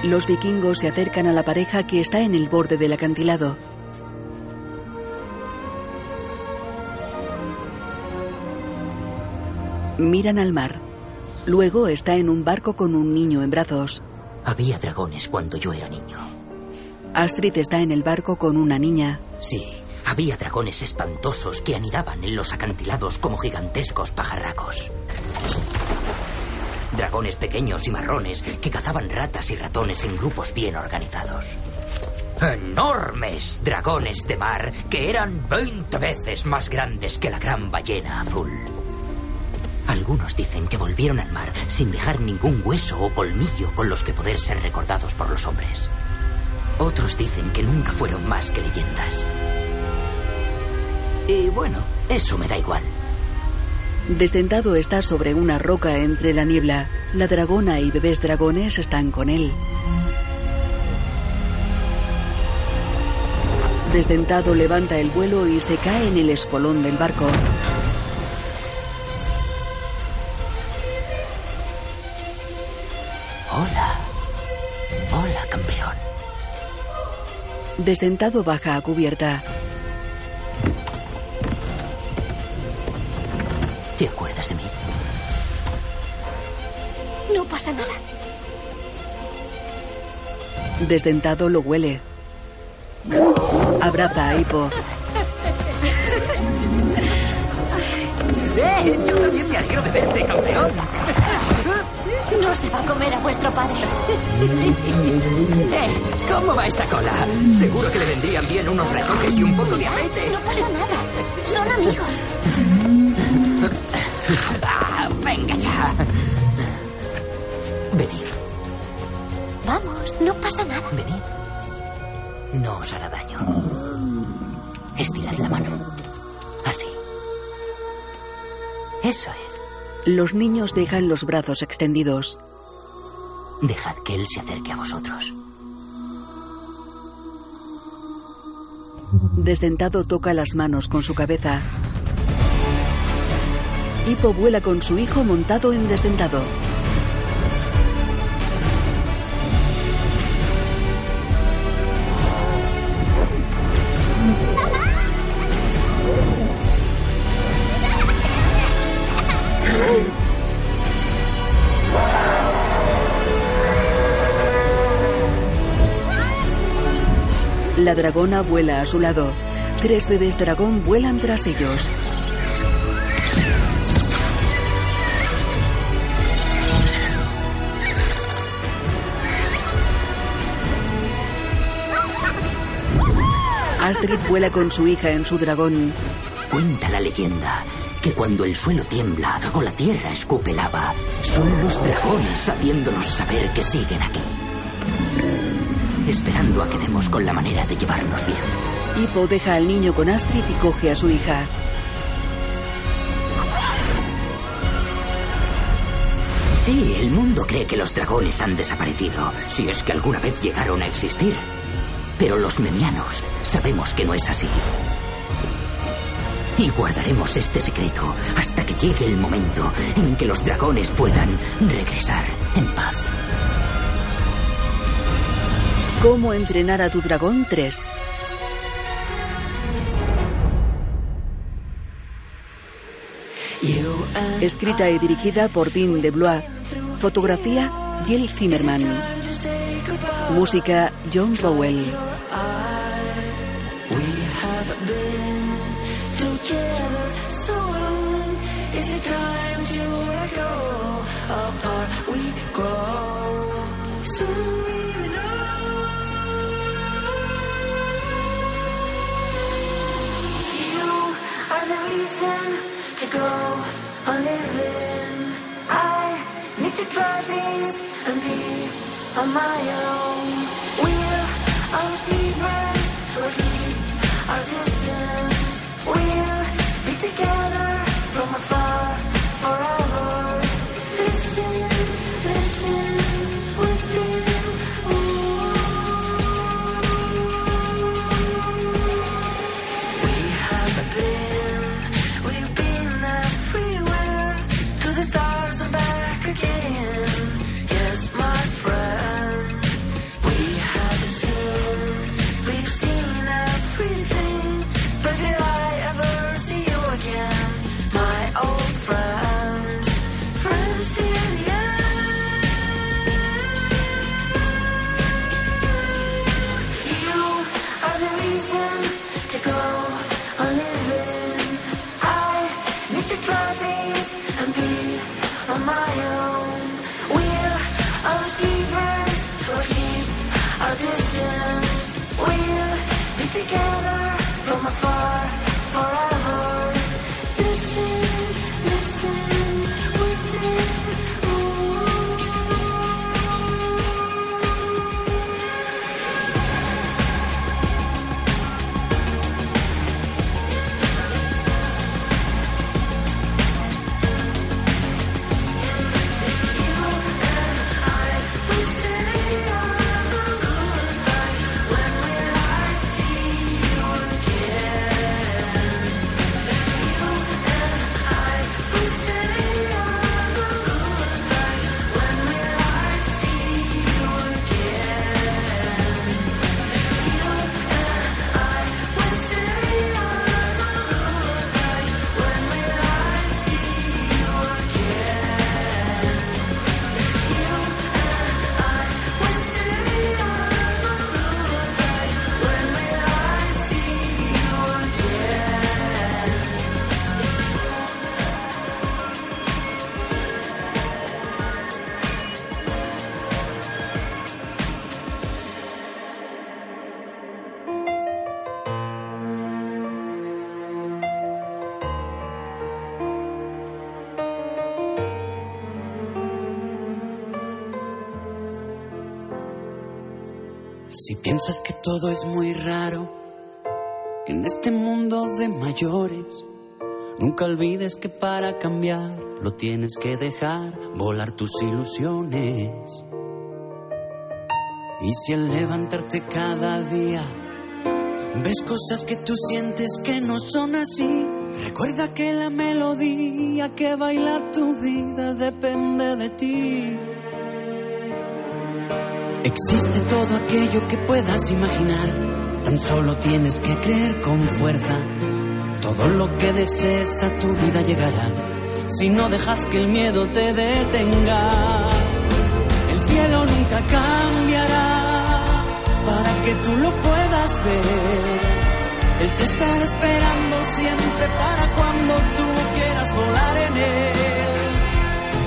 Los vikingos se acercan a la pareja que está en el borde del acantilado. Miran al mar. Luego está en un barco con un niño en brazos. Había dragones cuando yo era niño. Astrid está en el barco con una niña. Sí, había dragones espantosos que anidaban en los acantilados como gigantescos pajarracos. Dragones pequeños y marrones que cazaban ratas y ratones en grupos bien organizados. Enormes dragones de mar que eran 20 veces más grandes que la gran ballena azul. Algunos dicen que volvieron al mar sin dejar ningún hueso o colmillo con los que poder ser recordados por los hombres. Otros dicen que nunca fueron más que leyendas. Y bueno, eso me da igual. Desdentado está sobre una roca entre la niebla. La dragona y bebés dragones están con él. Desdentado levanta el vuelo y se cae en el espolón del barco. Hola. Hola, campeón. Desdentado baja a cubierta. Desdentado lo huele. Abraza a Hippo. ¡Eh! Yo también me alegro de verte, campeón. No se va a comer a vuestro padre. ¡Eh! ¿Cómo va esa cola? Seguro que le vendrían bien unos retoques y un poco de aceite. No pasa nada. Son amigos. Ah, venga ya. Venid, Vamos, no pasa nada. venid. No os hará daño. Estirad la mano. Así. Eso es. Los niños dejan los brazos extendidos. Dejad que él se acerque a vosotros. Desdentado toca las manos con su cabeza. Hippo vuela con su hijo montado en Desdentado. Dragona vuela a su lado. Tres bebés dragón vuelan tras ellos. Astrid vuela con su hija en su dragón. Cuenta la leyenda que cuando el suelo tiembla o la tierra escupe lava, son los dragones haciéndonos saber que siguen aquí. Esperando a que demos con la manera de llevarnos bien. Hippo deja al niño con Astrid y coge a su hija. Sí, el mundo cree que los dragones han desaparecido, si es que alguna vez llegaron a existir. Pero los memianos sabemos que no es así. Y guardaremos este secreto hasta que llegue el momento en que los dragones puedan regresar en paz. ¿Cómo entrenar a tu dragón 3? Escrita y dirigida por Vin de Blois. Fotografía Jill Zimmerman. Música John Powell. We to try things and be on my own. We'll always be friends or keep our distance. Todo es muy raro, que en este mundo de mayores, nunca olvides que para cambiar lo tienes que dejar volar tus ilusiones. Y si al levantarte cada día ves cosas que tú sientes que no son así, recuerda que la melodía que baila tu vida depende de ti. Existe todo aquello que puedas imaginar, tan solo tienes que creer con fuerza. Todo lo que desees a tu vida llegará, si no dejas que el miedo te detenga. El cielo nunca cambiará para que tú lo puedas ver. Él te estará esperando siempre para cuando tú quieras volar en él.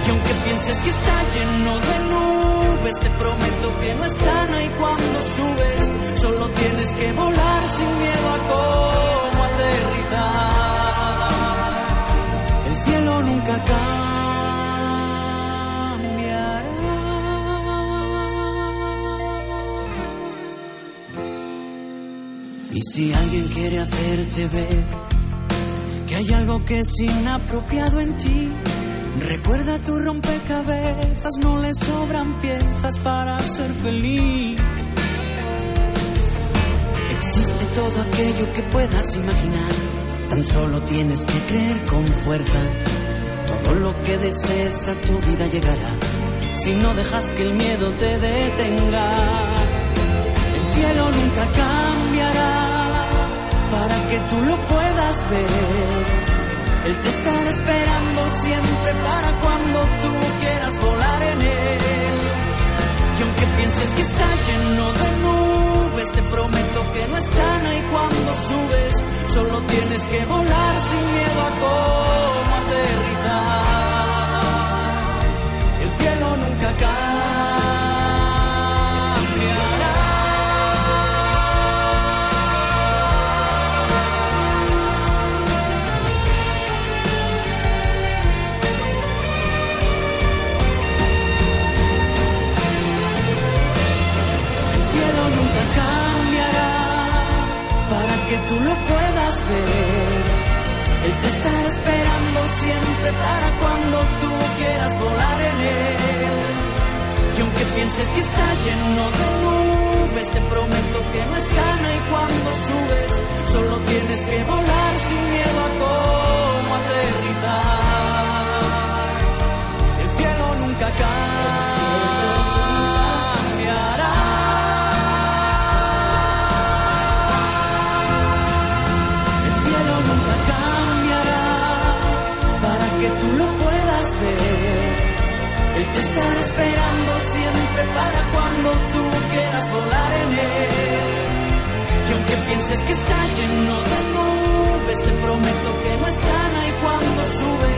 Y aunque pienses que está lleno de nubes, te prometo que no están ahí cuando subes. Solo tienes que volar sin miedo a cómo aterrizar. El cielo nunca cambiará. Y si alguien quiere hacerte ver que hay algo que es inapropiado en ti, Recuerda tu rompecabezas, no le sobran piezas para ser feliz. Existe todo aquello que puedas imaginar, tan solo tienes que creer con fuerza. Todo lo que desees a tu vida llegará, si no dejas que el miedo te detenga. El cielo nunca cambiará para que tú lo puedas ver. Él te estará esperando siempre para cuando tú quieras volar en él. Y aunque pienses que está lleno de nubes, te prometo que no están ahí cuando subes. Solo tienes que volar sin miedo a cómo aterrizar. El cielo nunca que tú lo puedas ver. Él te estará esperando siempre para cuando tú quieras volar en él. Y aunque pienses que está lleno de nubes, te prometo que no es gana y cuando subes, solo tienes que volar sin miedo a cómo aterrizar. El cielo nunca cambiará. Para cuando tú quieras volar en él. Y aunque pienses que está lleno de nubes, te prometo que no están ahí cuando subes.